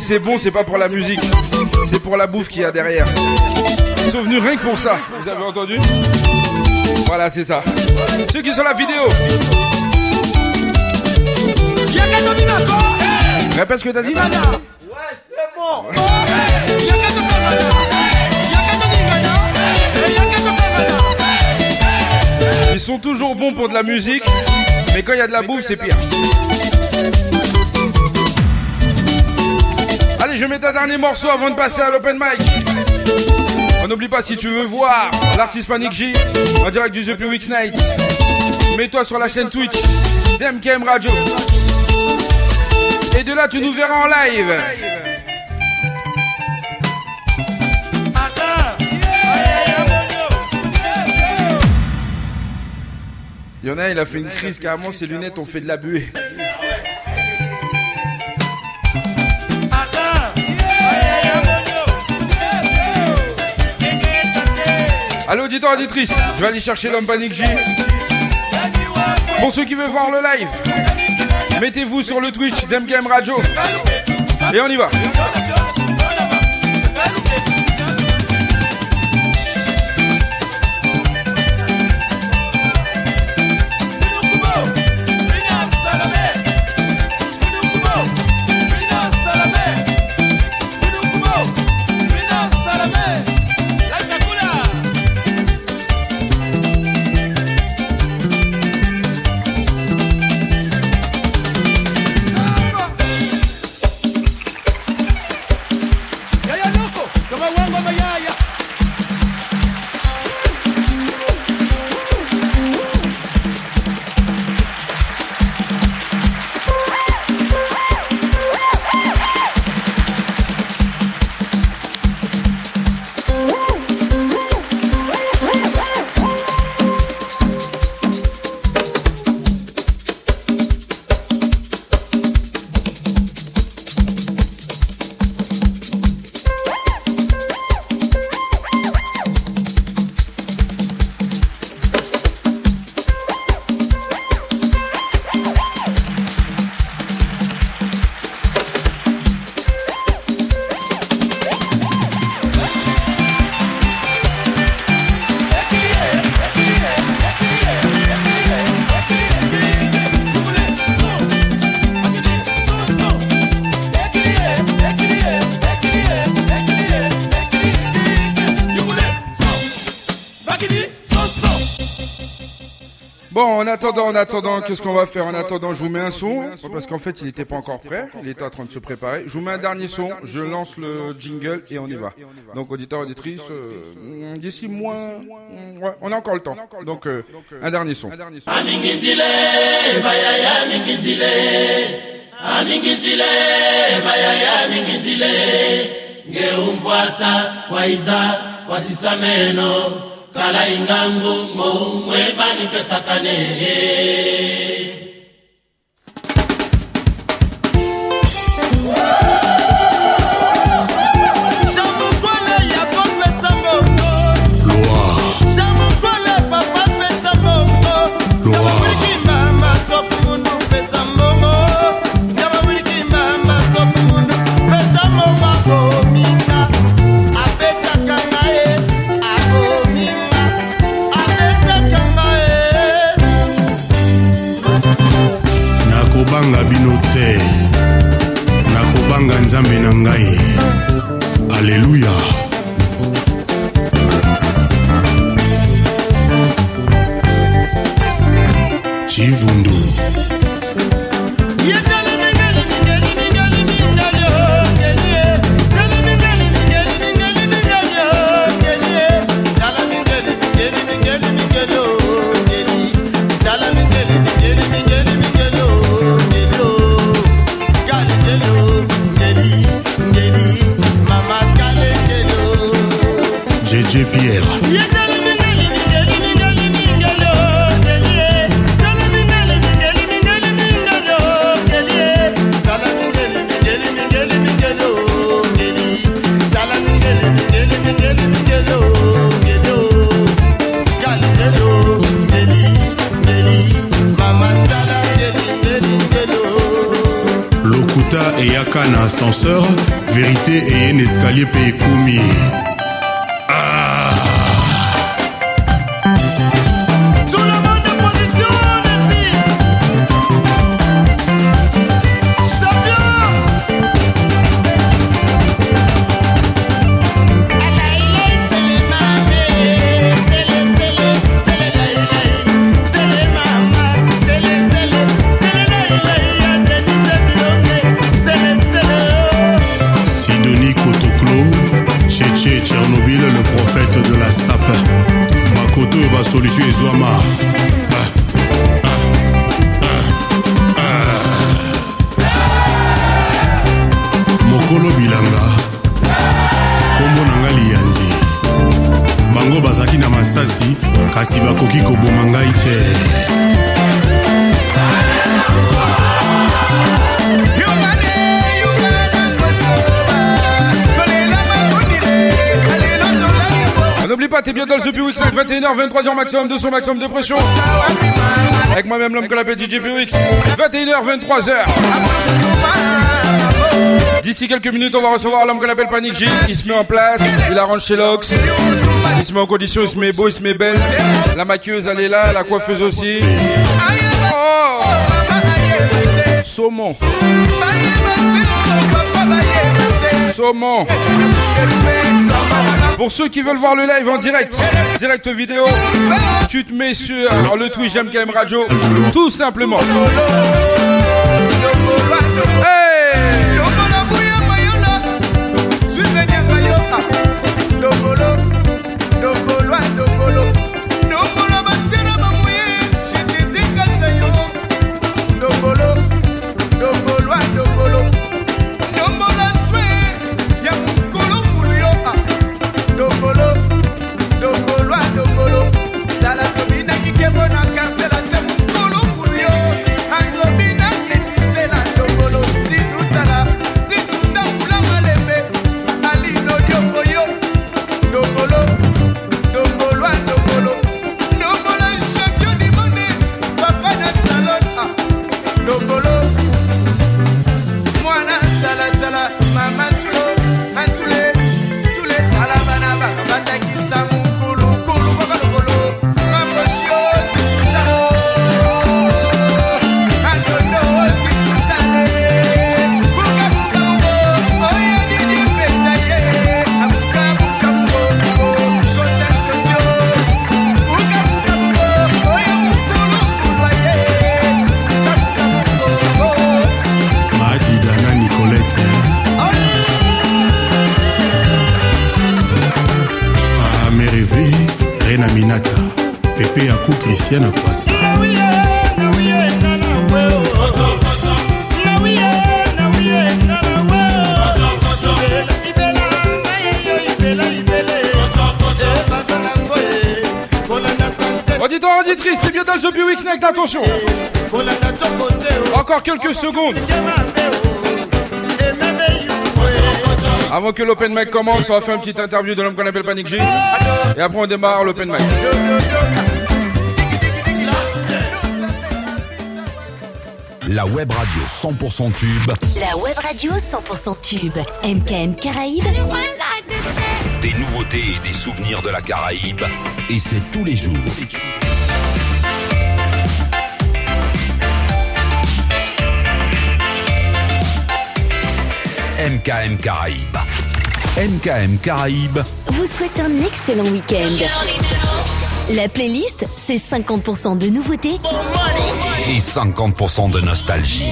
S30: C'est bon,
S3: c'est pas pour la musique. C'est pour la bouffe qu'il y a derrière. Ils sont venus rien que pour ça. Vous avez entendu Voilà, c'est ça. Ceux qui sont la vidéo. Répète ce que t'as dit Ils sont toujours bons pour de la musique, mais quand il y a de la bouffe, c'est pire. Je mets un dernier morceau avant de passer à l'open mic. On n'oublie pas, si tu veux voir l'artiste Panic J en direct du The Week Night, mets-toi sur la chaîne Twitch d'MKM Radio. Et de là, tu nous verras en live. Il a, il a fait une crise carrément, ses lunettes ont fait de la buée. Allô, auditeur, auditrice, je vais aller chercher l'homme Panic J. Pour ceux qui veulent voir le live, mettez-vous sur le Twitch d'MKM Radio. Et on y va. En attendant, qu'est-ce qu'on va faire En attendant, je vous mets un son, parce qu'en fait, il n'était pas encore prêt, il était en train de se préparer. Je vous mets un dernier son, je lance le jingle et on y va. Donc, auditeur, auditrice, euh, d'ici moins... On a encore le temps. Donc, euh, un dernier son.
S33: Waiza. Kala ingangu ngo mwebani kesakane. nzambe na ngai. Aleluya ascenseur vérité eye na escalier mpe solution ezwama.
S4: Week 21h, 23h maximum de son maximum de pression. Avec moi-même l'homme que l'appelle DJ POX. 21h, 23h. D'ici quelques minutes, on va recevoir l'homme que l'appelle Panic J. Il se met en place, il arrange chez Lox. Il se met en condition, il se met beau, il se met belle. La maquilleuse, elle est là, la coiffeuse aussi. Oh Saumon. Saumon. Pour ceux qui veulent voir le live en direct, direct vidéo, tu te mets sur le Twitch MKM Radio, tout simplement. Quelques secondes Avant que l'open mic commence, on va faire une petite interview de l'homme qu'on appelle Panic J. Et après on démarre l'open mic.
S34: La web radio 100% tube.
S35: La web radio 100% tube. MKM Caraïbes.
S34: Des nouveautés et des souvenirs de la Caraïbe. Et c'est tous les jours. MKM Caraïbes. MKM Caraïbes.
S35: Vous souhaite un excellent week-end. La playlist, c'est 50% de nouveautés.
S34: Et 50% de nostalgie.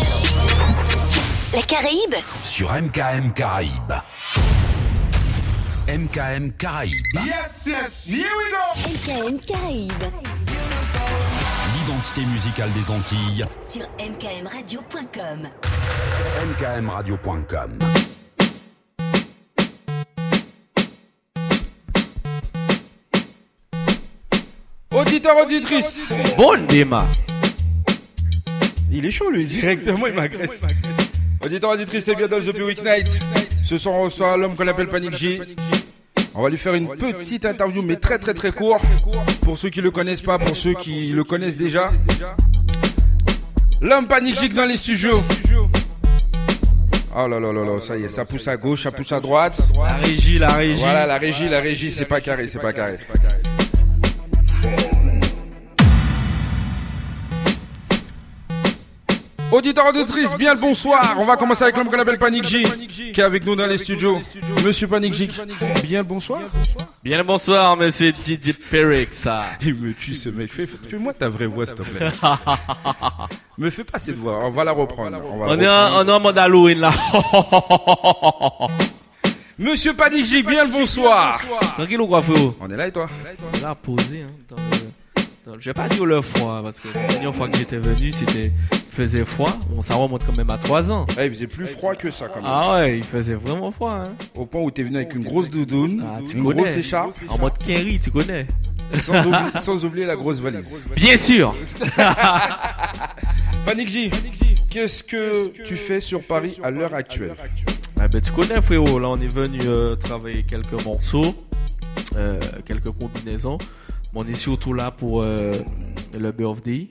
S35: La Caraïbe,
S34: Sur MKM Caraïbes. MKM Caraïbes.
S36: Yes, yes, here we go.
S35: MKM Caraïbes.
S34: L'identité musicale des Antilles.
S35: Sur mkmradio.com.
S34: MKMradio.com.
S3: Auditeur, auditrice.
S16: Bon démarre.
S3: Il est chaud, lui, directement, il m'agresse. Auditeur, auditrice, t'es bien dans The Week Night. Ce soir, on reçoit l'homme qu'on appelle Panic J. On va lui faire une petite interview, mais très très très court. Pour ceux qui le connaissent pas, pour ceux qui le connaissent déjà. L'homme Panic J dans les studios. Oh là là là là, ça y est, ça pousse à gauche, ça pousse à droite.
S16: La régie, la régie.
S3: Voilà, la régie, la régie, c'est pas carré, c'est pas carré. Auditeur auditrice, bien le bonsoir. On va commencer avec l'homme qu'on appelle Panic J, qui est avec nous dans les studios. Monsieur Panic J, bien le bonsoir.
S16: Bien le bonsoir, monsieur DJ Perrick, ça. (laughs)
S3: Il me tue ce mec. Fais- Fais-moi ta vraie voix, s'il te plaît. (laughs) me fais pas cette voix. On va la reprendre. On, va
S16: On est, en, on est en mode Halloween là. (laughs)
S3: Monsieur Panic J, bien le bonsoir.
S16: Tranquille ou quoi, frérot?
S3: On est là et toi?
S16: Là, posé. Hein, dans- Je vais pas dire le froid, parce que la dernière fois que j'étais venu, c'était faisait froid. Bon, ça remonte quand même à 3 ans.
S3: Eh, il faisait plus froid que ça quand même.
S16: Ah ouais, il faisait vraiment froid. Hein.
S3: Au point où t'es venu avec une grosse doudoune,
S16: Tu
S3: une
S16: connais.
S3: grosse écharpe,
S16: En mode Kerry, tu connais.
S3: sans, oublier, sans oublier la grosse valise.
S16: Bien sûr. (laughs)
S3: Panic J, qu'est-ce que tu fais sur Paris à l'heure actuelle?
S16: Ah ben, tu connais frérot, là on est venu euh, travailler quelques morceaux, euh, quelques combinaisons. On est surtout là pour euh, le birthday.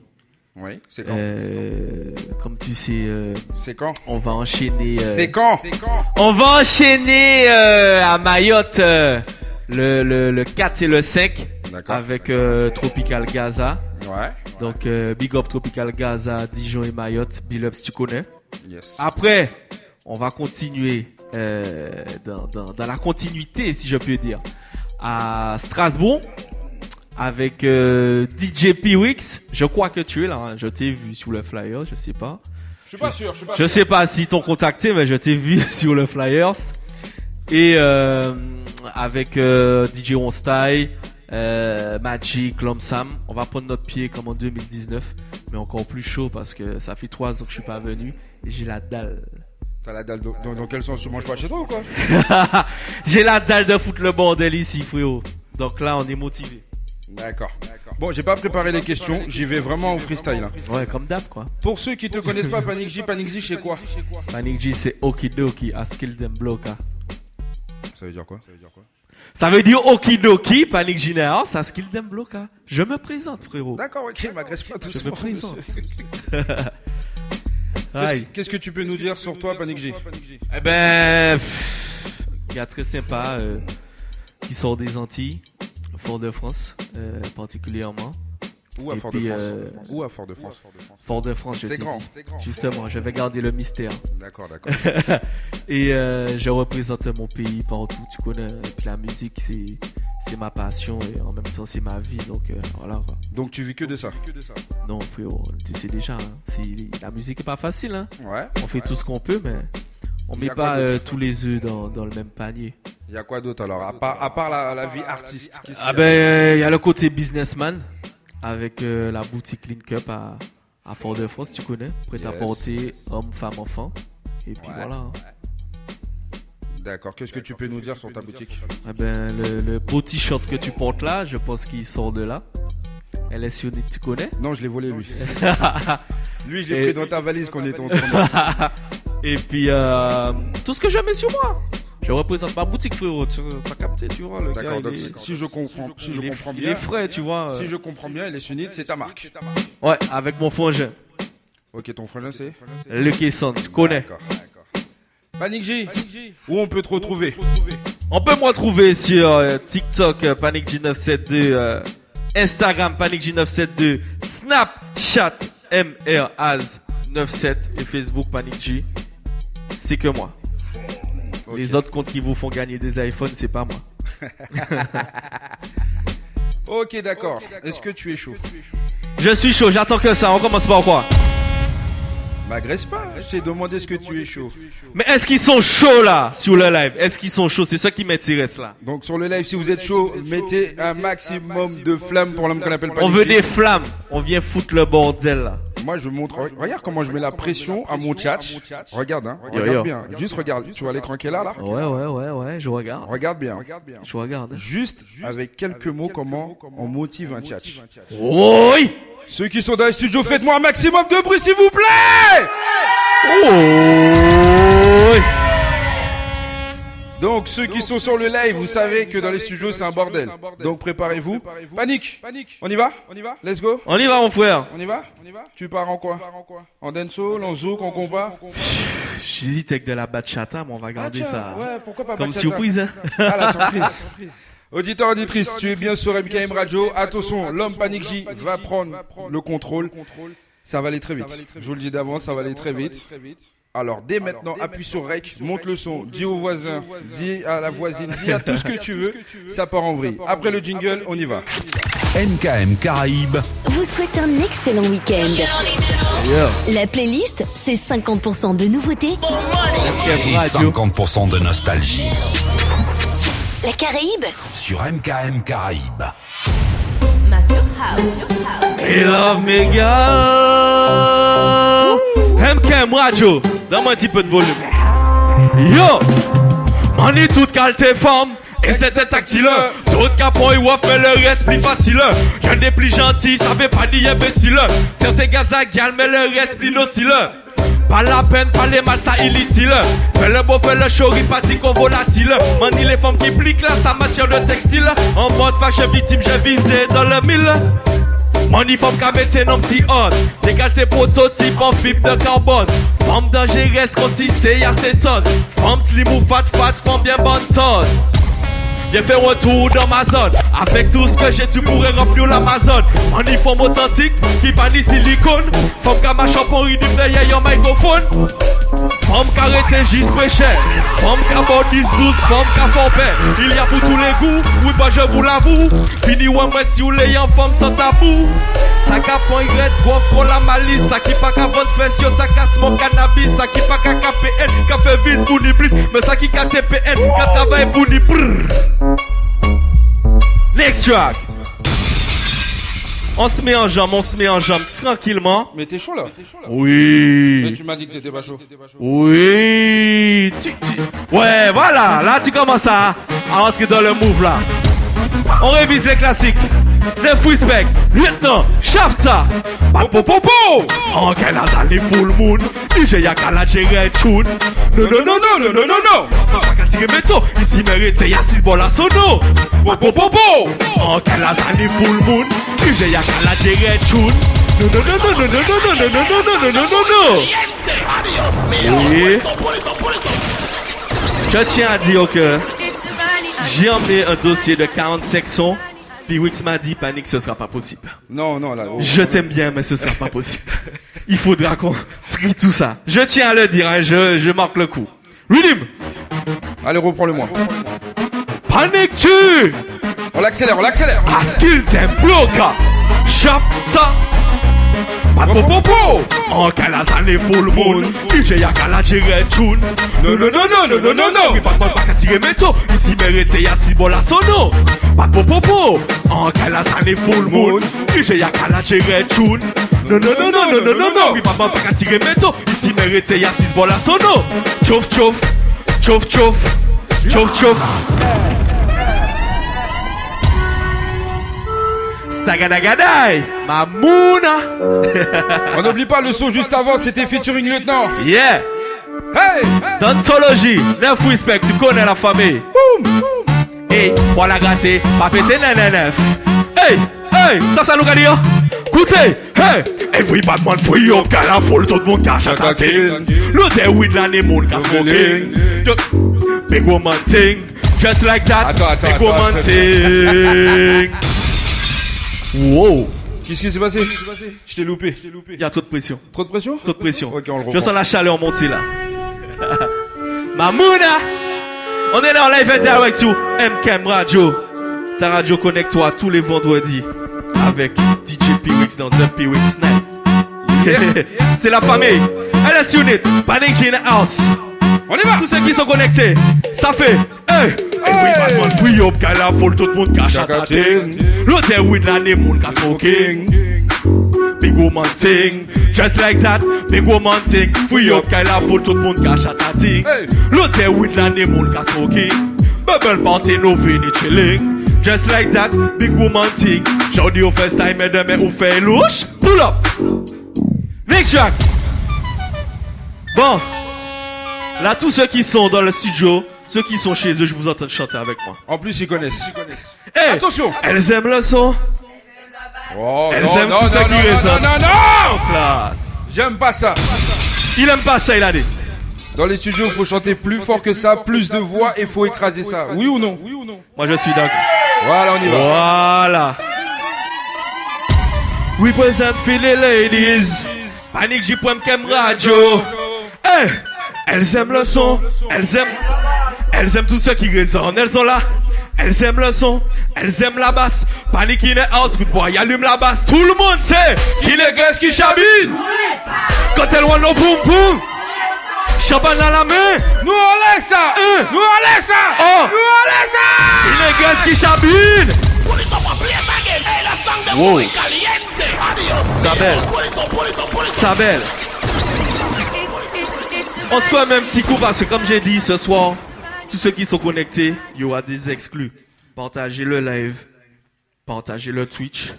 S3: Oui, c'est quand?
S16: Euh, Comme tu sais, euh,
S3: c'est quand?
S16: On va enchaîner. euh,
S3: C'est quand?
S16: On va enchaîner euh, à Mayotte euh, le, le, le 4 et le 5 avec euh, Tropical Gaza.
S3: Ouais.
S16: Donc euh, Big Up Tropical Gaza, Dijon et Mayotte, Bill Up si tu connais.
S3: Yes.
S16: Après, on va continuer euh, dans, dans, dans la continuité, si je peux dire, à Strasbourg avec euh, DJ P-Wix. Je crois que tu es là, hein. je t'ai vu sur le flyer, je sais pas.
S3: Je suis pas sûr, je suis pas
S16: Je
S3: sûr.
S16: sais pas si t'ont contacté, mais je t'ai vu (laughs) sur le flyers. Et euh, avec euh, DJ On Style, euh, Magic, Lom Sam, on va prendre notre pied comme en 2019, mais encore plus chaud parce que ça fait trois ans que je suis pas venu et j'ai la dalle.
S3: T'as la dalle dans, dans- dans quel sens? Tu manges pas chez toi ou quoi? (laughs)
S16: J'ai la dalle de foutre le bordel ici, frérot. Donc là, on est motivé.
S3: D'accord. Bon, j'ai pas préparé les questions, j'y vais vraiment au freestyle. hein.
S16: Ouais, comme d'hab, quoi.
S3: Pour ceux qui te connaissent pas, Panic J, Panic J, c'est quoi?
S16: Panic G, c'est Okidoki, à Skill Them Bloka.
S3: Ça veut dire quoi? Ça veut dire
S16: Okidoki, Panic Général, ça Skill Them Bloka. Je me présente, frérot.
S3: D'accord, ok, m'agresse pas tout
S16: Je me présente. (laughs) (laughs)
S3: Qu'est-ce
S16: Aïe.
S3: que- Qu'est-ce que tu peux nous dire sur toi, Panic J
S16: Eh ben, pff, gars très sympa, euh, qui sort des Antilles, Fort-de-France, euh, particulièrement.
S3: Où à
S16: Et
S3: Fort-de-France
S16: euh,
S3: Où à Fort-de-France
S16: Fort-de-France, je
S3: C'est grand, grand.
S16: Justement, je vais garder le mystère.
S3: D'accord, d'accord. (laughs)
S16: Et euh, je représente mon pays partout, tu connais. Et puis la musique, c'est c'est ma passion et en même temps c'est ma vie, donc euh, voilà quoi.
S3: Donc tu vis que de ça
S16: Non frérot, tu sais déjà, hein, c'est- la musique est pas facile. Hein.
S3: Ouais.
S16: On fait tout ce qu'on peut, mais on met pas euh, tous les œufs dans, dans le même panier.
S3: Il y a quoi d'autre alors? À part, à part la, la vie artiste qu'est-ce qu'il y
S16: Ah
S3: a
S16: ben, il y a le côté businessman avec euh, la boutique Link Up à, à Fort-de-France, tu connais, prêt à porter homme, femme, enfant. Et puis
S3: Ouais.
S16: voilà. hein.
S3: D'accord, qu'est-ce que tu peux nous dire sur ta boutique?
S16: Ah ben, le, le beau t-shirt que tu portes là, je pense qu'il sort de là. LS Unit, tu connais?
S3: Non, je l'ai volé lui. (laughs) lui, je l'ai pris dans ta valise qu'on est en train de- (laughs)
S16: Et puis, euh, tout ce que je mets sur moi. Je représente ma boutique, frérot. Tu as capté, tu vois. le gars,
S3: D'accord,
S16: il
S3: donc
S16: est-
S3: si- je comprends, si je
S16: il est-
S3: comprends
S16: il
S3: bien,
S16: est frais, tu vois. euh.
S3: Si je comprends bien, les Sunnites, c'est ta marque.
S16: Ouais, avec mon frangin.
S3: Ok, ton frangin c'est?
S16: Le Kesson, tu connais.
S3: D'accord, d'accord. Panic J, où on peut te retrouver?
S16: On peut me retrouver sur euh, TikTok euh, Panic G972, euh, Instagram Panic G972, Snapchat MRAZ97 et Facebook Panic G. C'est que moi. Les autres comptes qui vous font gagner des iPhones, c'est pas moi. (laughs)
S3: Ok, d'accord. Est-ce que tu es chaud?
S16: Je suis chaud, j'attends que ça. On commence par quoi?
S3: M'agresse pas, je t'ai demandé ce que tu es chaud.
S16: Mais est-ce qu'ils sont chauds là sur le live? Est-ce qu'ils sont chauds? C'est ça qui m'intéresse là.
S3: Donc sur le live, si vous êtes chaud, mettez un maximum de flammes pour l'homme qu'on appelle Panic
S16: On veut des flammes. On vient foutre le bordel là.
S3: Moi je montre. Regarde comment je mets la pression à mon chat. Regarde, hein. Regarde bien. Juste regarde. Tu vois l'écran qui est là, là
S16: Ouais, ouais, ouais, ouais, je regarde.
S3: Regarde bien.
S16: Je regarde.
S3: Juste avec quelques mots, comment on motive un chat.
S16: Oui
S3: Ceux qui sont dans les studios, faites-moi un maximum de bruit, s'il vous plaît
S16: Oui
S3: Donc, ceux qui sont sur le live, vous savez que dans les studios, c'est un bordel. Donc, préparez-vous. Panique On y va On y va Let's go
S16: On y va, mon frère.
S3: On y va On y va Tu pars en quoi En dancehall, en zouk, en combat
S16: J'hésite avec de la bachata, mais on va garder ça.
S3: ouais, pourquoi pas
S16: Comme surprise, hein.
S3: Ah, la surprise. (laughs) Auditeur, auditrice, tu es bien sur MKM Radio. Attention, l'homme Panic J va prendre le contrôle. Ça va aller très vite. Je vous le dis d'avance, ça va aller très vite. Alors, dès maintenant, appuie sur Rec, monte le son, dis au voisin, dis à la voisine, dis à tout ce que tu veux. Ça part en vrille. Après le jingle, on y va.
S34: MKM Caraïbes.
S35: vous souhaite un excellent week-end. La playlist, c'est 50% de nouveautés.
S34: Et 50% de nostalgie.
S35: La Caraïbe,
S34: Sur MKM Caraïbes.
S16: Et love me girl MKM Radio Donne-moi un petit peu de volume Yo On est toutes qualité forme et c'était tactile D'autres capons et waf mais le reste plus facile Y'en des plus gentils, ça fait pas dire imbécile Certains gars à gal mais le reste plus docile pas la peine, pas les mal, ça inutile. Fais le beau, fais le show, au volatile. Manie les femmes qui pliquent là, sa matière de textile. En mode fashion victime, j'ai visé dans le mille. Money femme qui met tes noms si hot. Dégage tes prototypes en fibre de carbone. Femme dangereuse consistée à ses tonnes. Femme slim ou fat fat, femme bien bonne J'ai fait retour dans ma zone. Avec tout ce que j'ai tu pourrais remplir l'Amazon. Money femme authentique qui bannit silicone. Femme qui marche en rythme derrière un microphone. Femme qui arrête juste prêcher Femme qui aborde 10 12 Femme qui a fort Il y a pour tous les goûts Oui bah je vous l'avoue. Fini ouais moi si vous l'ayez en femme sans tabou sa ka pon Y, wof kon la malis Sa ki pa ka vant fes yo, sa ka smon kanabis Sa ki pa ka KPN, ka fe viz pou ni Me sa ki ka TPN, ka travay pou ni Next track on se met en jambe, on se met en jambe tranquillement.
S3: Mais t'es chaud là?
S16: Oui.
S3: Mais tu m'as dit que t'étais pas chaud.
S16: Oui. Ouais, voilà. Là, tu commences à, à dans le move là. On révise les classiques. Neuf respect. Lieutenant. Shafta. Papopopo. En quelle année full moon. DJ Yakala Jere Tune. Non, non, non, non, non, non, non, non. Pas qu'à tirer métaux. Ici, mérite, y'a 6 bols à sono. Papopopo. En quelle année full moon. DJ Yakala Jere Tune. Non, non, non, non, non, non, non, non, non, non, non, non, non, non. Oui. Je tiens à dire que j'ai emmené un dossier de 45 sons. Puis Wix m'a dit, panique, ce sera pas possible.
S3: Non, non, là. oh.
S16: Je t'aime bien, mais ce sera pas possible. (laughs) Il faudra qu'on trie tout ça. Je tiens à le dire, hein, je, je marque le coup. Rhythm
S3: Allez, reprends-le-moi.
S16: Panique tu
S3: On l'accélère, on l'accélère
S16: Askil c'est bloca Chapta Papopopo An kalazan e full moon Ije ya kalajire tchoun Non non non non non non non non Wipakman pakatire meto Isi merete ya sibola sono Papopopo An kalazan full moon Ije ya kalajire tchoun Non non non non non non non non Wipakman pakatire meto Isi merete ya sibola sono Chouf chouf Chouf chouf Chouf chouf Stagadagadai Mamouna.
S3: On n'oublie pas le son juste avant, c'était featuring lieutenant.
S16: Yeah.
S3: Hey
S16: Dantology Neuf respect, tu connais la famille. Hey, voilà gratter, pas péter nananef Hey, hey, ça ça nous gagne Écoutez, hey. Every bad man free up, car la foule, tout le monde cache à ta Le day with l'année, moun ka smoking Big woman thing Just like that,
S3: Attends, attends,
S16: big woman
S3: attends,
S16: thing Wow
S3: Qu'est-ce qui s'est passé? Je t'ai loupé.
S16: Il y a trop de pression.
S3: Trop de pression?
S16: Trop de pression.
S3: Ok, on le
S16: Je sens la chaleur monter là. (laughs) Mamouna On est là en live and direct sur MKM Radio. Ta radio connecte-toi tous les vendredis avec DJ P-Wix dans The P-Wix Night. (laughs) C'est la famille. LS Unit, Panic G in the House.
S3: On y va
S16: Tous ceux qui sont connectés, ça fait Hey Every up, kala fol, tout moun ka chata ting. Lote win la moun ka Big woman ting. Just like that, big woman ting. Free up, kala fol, tout moun ka chata ting. Lote win la moun ka smoking. Bubble panty nou vini chilling. Just like that, big woman ting. Chowdi ou first time e deme ou fey louche Pull up. Next track. Bon. Là tous ceux qui sont dans le studio ceux qui sont chez eux, je vous entends chanter avec moi.
S3: En plus, ils connaissent.
S16: Hey,
S3: Attention.
S16: Elles aiment le son.
S3: Oh,
S16: Elles
S3: non,
S16: aiment
S3: non,
S16: tout
S3: non,
S16: ça qui
S3: non,
S16: résonne.
S3: non, non, non. J'aime pas ça.
S16: Il aime pas ça, il a dit.
S3: Dans les studios, il faut chanter plus fort que ça, plus de voix et faut écraser ça. Oui ou non?
S16: Moi, je suis d'accord.
S3: Voilà, on y va.
S16: Voilà. Represent Philly ladies. Panic J.M Radio. Hey, elles aiment le son. Elles aiment. Elles aiment tout ce qui résonne. Elles sont là. Elles aiment le son. Elles aiment la basse. Panic in the house. Good boy, allume la basse. Tout le monde sait qu'il est gueule qui chabine. Quand elles voient nos boum boum. Champagne à la main.
S3: Nous on laisse ça. Nous on laisse ça.
S16: Oh.
S3: Nous on laisse ça.
S16: Il est gueule qui chabine. Wow. Sabelle. Sabelle. On se fait un même petit coup parce que comme j'ai dit ce soir, tous ceux qui sont connectés, il y aura des exclus. Partagez le live, partagez le Twitch.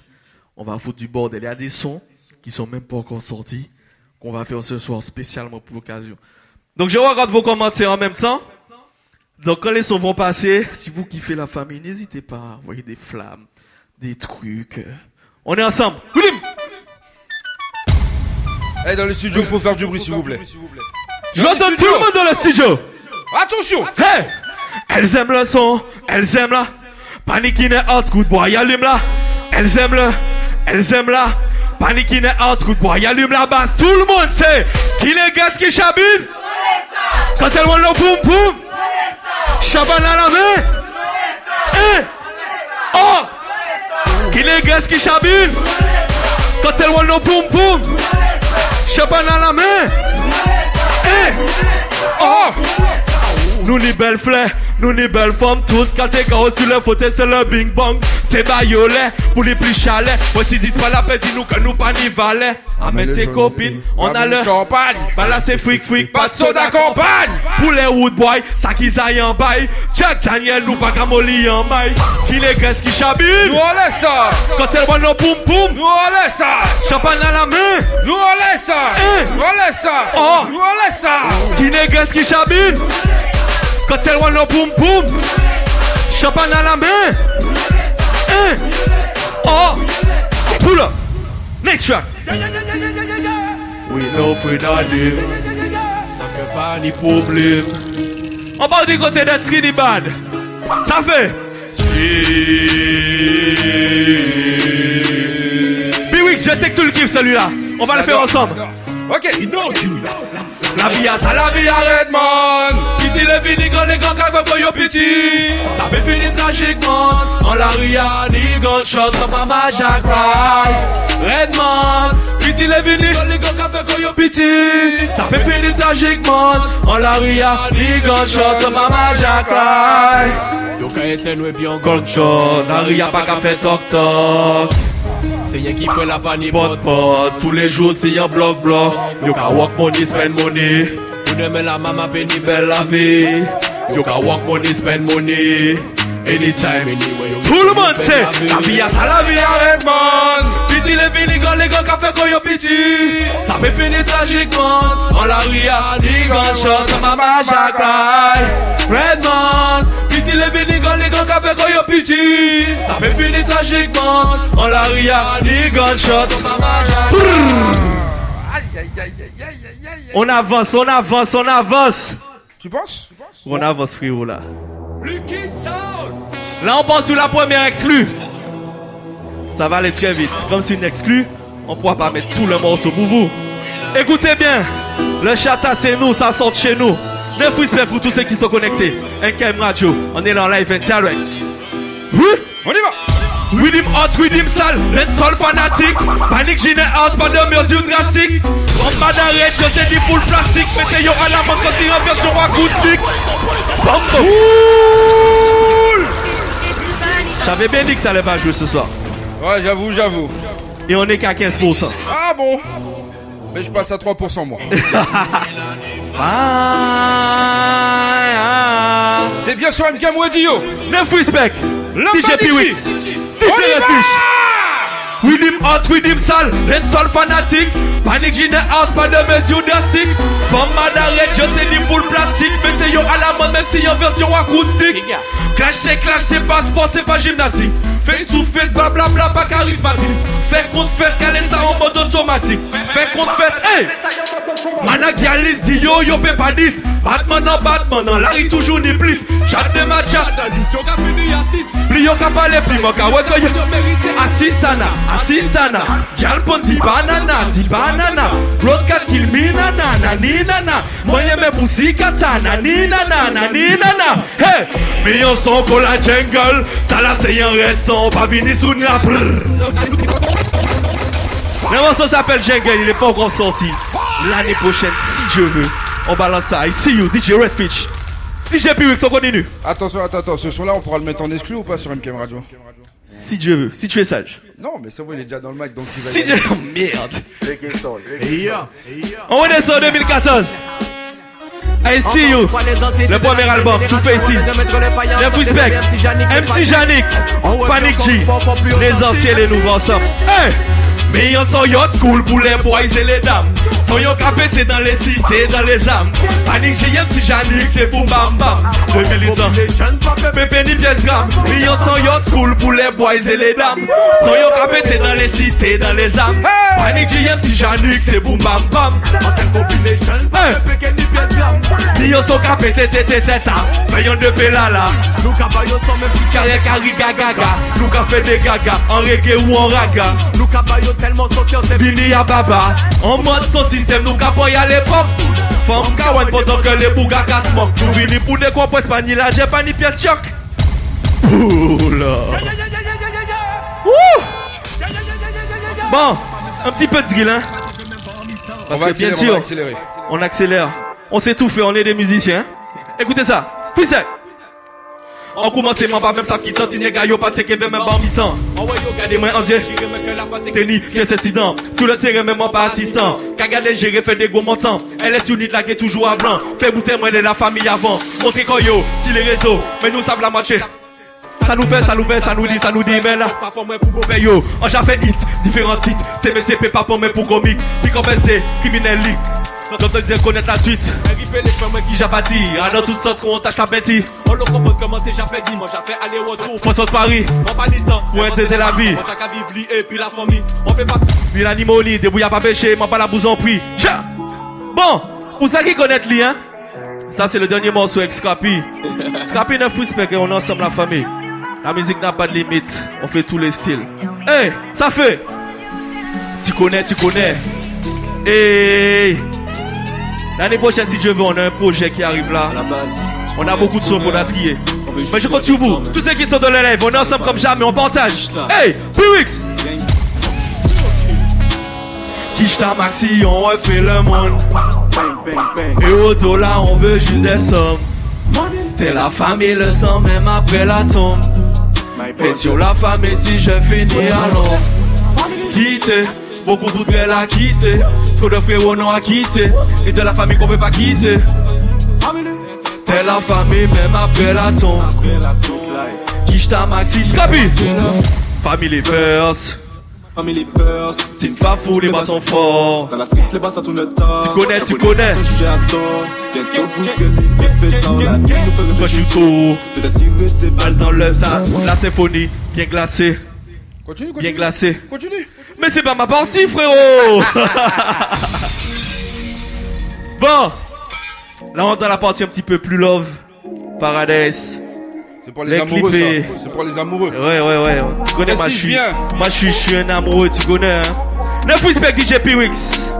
S16: On va foutre du bordel. Il y a des sons qui sont même pas encore sortis qu'on va faire ce soir spécialement pour l'occasion. Donc je regarde vos commentaires en même temps. Donc quand les sons vont passer, si vous kiffez la famille, n'hésitez pas à envoyer des flammes, des trucs. On est ensemble.
S3: Eh, dans le studio, il faut faire du bruit, s'il vous plaît.
S16: Je veux entendre tout le monde dans le studio.
S3: Attention.
S16: Hey! Elles aiment le son, elles aiment la Panic in good boy, allume la. Elles aiment le, elles aiment la Panic in good boy, allume la basse. Tout le monde sait qu'il est gaz qui chabine Quand elles voient le boum boum Chabane à la main. Eh Oh! Qu'il est gaz qui chabine Quand elles voient le boum boum Chabane à la main. Eh Oh nous ni belles fleurs, nous ni belles femmes Tous gars sur le fauteuil c'est le bing bang C'est baïolé pour les plus chalets Moi si disent pas la paix dis-nous que nous pas ni valet Amène tes copines, on a le
S3: champagne
S16: Bah là c'est freak freak, pas de soda campagne Pour les wood boy, ça qu'ils aillent en bail Jack Daniel nous pas camoli en maille Qui les graisses qui chabine
S3: Nous on laisse ça.
S16: Quand elle voit nos poum poum
S3: Nous on laisse ça.
S16: Champagne à la main
S3: Nous on laisse ça.
S16: Eh.
S3: Nous on laisse ça.
S16: Oh.
S3: Nous on laisse ça.
S16: Qui les graisses qui chabine Quand elle voit nos poum poum Champagne à la main. Eh. Oh. Pull up Next track. We know free daddy Ça fait pas ni problème. On parle du côté de Trinidad. Ça fait. Biwix, je sais que tu le kiffes celui-là. On va le faire ensemble.
S3: Ok.
S16: La vie à ça, la vie à Redmond Piti le vini quand les grands cafés pour yo piti Ça peut finir tragiquement En la rue ni gunshot Comme un Jack Ride. Redmond Piti le vini quand les grands cafés pour yo piti Ça peut finir tragiquement En la rue ni gunshot Comme un Jack Ride. Yo ka eten we bien gunshot La rue pas qu'à faire toc toc Se ye ki fwe la pani pot pot Tous les jours se ye blok blok Yo ka wak money spend money Mwen men la mama pe ni bel la vi Yo ka wak money spend money anytime, anywhere Tout le monde sait, la vie a ça la vie avec man Piti les fini quand les gars café quand yo piti. Ça peut finir tragiquement. En la rue y'a des gunshots comme à ma jaclaille Redman Piti les fini quand les gars café quand yo piti. Ça peut finir tragiquement. En la rue y'a des gunshots comme à ma jaclaille On avance, on avance, on avance.
S3: Tu penses?
S16: On avance frérot là. Là, on passe sur la première exclue. Ça va aller très vite. Comme c'est une exclue, on pourra pas mettre tout le morceau pour vous. Écoutez bien, le chata c'est nous, ça sort de chez nous. Neuf respect pour tous ceux qui sont connectés. NKM Radio, on est là en live and direct. Oui,
S3: on y va.
S16: Rhythm hot, rhythm sale, let's soul fanatique. Panic gine house, pas de mesure drastique. On pas d'arrêt, je sais du full plastique. Mettez yo à la main quand il en version acoustique. Bam, Cool. J'avais bien dit que ça allait pas jouer ce soir.
S3: Ouais, j'avoue, j'avoue.
S16: Et on est qu'à 15%.
S3: Ah bon? Mais je passe à 3% moi. (laughs) T'es bien sur MK Mouadillo
S16: 9 respect DJ. Piwix DJ With him hot, with him sal, red sol fanatik Panik jine house, pa de mes yon dasik Fom madaret, yo se li full plastik Mete yo a la man, menm si yon versyon akoustik Clash se clash, se pas sport, se pa jimnastik Fek sou fes, bla bla bla, pa karismatik Fek kont fes, kale sa an mod automatik Fek kont fes, hey! Mana gyalizi yo yo pe pa dis Batman an Batman an Larry toujours ni plis Chat de ma chat Yo ka fini assist Pli yo ka pale pli mo ka yo Assistana, assistana Gyal pon di banana, di banana Road cat kill me na na na ni na na Mwenye me pussy kata na ni na na na ni na na Hey, mi yon son pour la jungle. T'as la c'est un red son Pas vini sous la brrr le morceau s'appelle Jungle, il est pas encore sorti. L'année prochaine, si Dieu veut, on balance ça. I see you, DJ Redfish. DJ Piwix, on continue.
S3: Attention, attends, attends, ce son-là, on pourra le mettre en exclu ou pas sur MKM Radio?
S16: Si Dieu veut, si tu es sage.
S3: Non, mais c'est bon, il est déjà dans le mic, donc il va
S16: Si
S3: y
S16: Dieu...
S3: aller.
S16: Oh, (laughs) merde. On est sur 2014. I see you. Le premier album, Two Faces. Le Respect. MC Janik. Panic G. Les anciens et les nouveaux ensemble. Hey! Me yon son yot skoul pou le boys e le dam Son yon kapete dan le site, dan le zam Panik jeyem si janik se pou bam bam. 2000 an, pepe ni pyes gram Me yon son yot skoul pou le boys e le dam Son yon kapete dan le site, dan le zam Panik jeyem si janik se pou bam bam. Anten population, pepe ni pyes gram Di yon son kapete te te te ta. Fayon de pelala. Nou ka bayon son men pou kare kari gaga. Nou ka fe de gaga, an rege ou an raga. Nou ka bayon te tellement social c'est Vini ya baba En mode son système Nou ka boy à l'époque Femme kawan pendant que les bougas ka smoke Nou vini pour des compos pas ni la j'ai pas ni pièce choc Oula. Bon, un petit peu de drill hein Parce que bien sûr on accélère. On sait tout faire, on est des musiciens. Écoutez ça. Freestyle. On commence moi pas même ça qui tente ni gayo pas teke même pas mi-temps. Regardez moi en dieu, Tenny, pièce incident. Sous le terrain même pas assistant. Kagade gérer fait des gros montants. Elle est unite là qui est toujours à blanc. Fait bouter moi de la famille avant. Montrez quoi yo, si les réseaux, mais nous savons la moitié. Ça nous fait, ça nous fait, ça nous dit, ça nous dit, mais là, pas pour moi pour mauvais yo. On j'ai fait hit, différents titres. CMCP, pas pour moi pour comique. Puis qu'on fait c'est criminel Donc te dire connaître la suite. Arrivé les femmes qui dit. Ah, dans toutes sortes qu'on tâche la bêtise. On le comprend comment j'ai dit. Moi j'ai fait aller retour. François de Paris. On pas temps. Pour intégrer la vie. Moi j'ai qu'à vivre et puis la famille. On peut pas. Puis l'animal lit, débrouille à pas pêcher. Moi pas la bouse en prix. Bon, pour ça qui connaît lui, hein? Ça c'est le dernier morceau avec Scrappy. (laughs) Scrappy neuf respect et on est ensemble la famille. La musique n'a pas de limite. On fait tous les styles. Hey, ça fait. Tu connais, tu connais. Hey. L'année prochaine, si Dieu veut, on a un projet qui arrive là. la base. On a beaucoup de sons qu'on a trier. Mais je compte sur vous. Tous ceux qui sont dans le live, on est ensemble comme jamais, on partage. Hey, Piwix! Kishta Maxi, on refait le monde. Et au dollar, on veut juste des sommes. T'es la famille, le sang, même après la tombe. Et sur la famille, si je finis à l'ombre. Quitter, beaucoup voudraient la quitter. Trop de frères non à quitter. Et de la famille qu'on veut pas quitter. T'es la famille, même après la tombe. Kishta Maxi, Scrappy. Family first.
S37: Family first.
S16: Team pas fou, les bras sont forts.
S37: Dans la street, les bas, ça tourne tard.
S16: Tu connais, tu connais.
S37: Juger à tort. Bientôt, vous serez libre, fait tard. La nuit, nous fait
S16: Moi, je suis tôt.
S37: C'est de tirer tes
S16: Balle dans le ça, la symphonie, bien glacée.
S3: Continue,
S16: Bien glacée.
S3: Continue.
S16: Mais c'est pas ma partie, frérot! (laughs) bon! Là, on est dans la partie un petit peu plus love. Paradise.
S3: C'est pour les amoureux. C'est pour les amoureux.
S16: Ouais, ouais, ouais. Tu connais, moi, je suis. je suis, je suis un amoureux, tu connais, hein. Neuf respect DJ Piwix.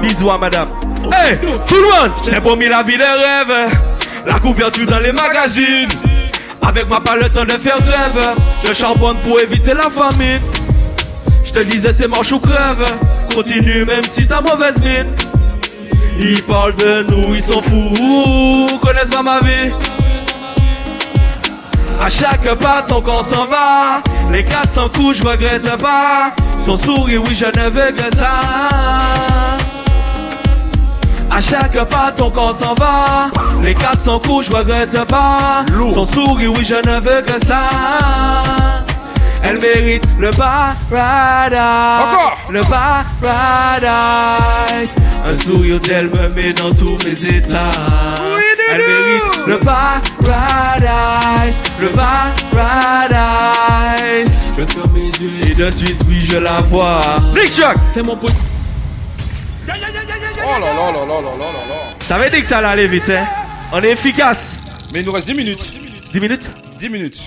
S16: Bisous à madame. Hey, tout le monde, j'ai promis la vie des rêves. La couverture dans les magazines. Avec ma palette de faire grève. Je charbonne pour éviter la famine. Je te disais, c'est marche ou crève. Continue même si t'as mauvaise mine. Ils parlent de nous, ils sont fous. Connaissent pas ma vie. À chaque pas, ton corps s'en va. Les 400 coups, je regrette pas. Ton sourire, oui, je ne veux que ça. À chaque pas, ton corps s'en va. Les 400 coups, je regrette pas. Ton sourire, oui, je ne veux que ça. Elle mérite le paradise.
S3: Encore?
S16: Le paradise. Un sourire d'elle me met dans tous mes états. Oui, elle le paradise. Le paradise. Je ferme mes yeux et de suite, oui, je la vois. Big Shock. C'est mon pote.
S3: Oh là là là là là là là.
S16: T'avais dit que ça allait aller vite, hein? On est efficace.
S3: Mais il nous reste 10 minutes
S16: 10 minutes?
S3: 10 minutes.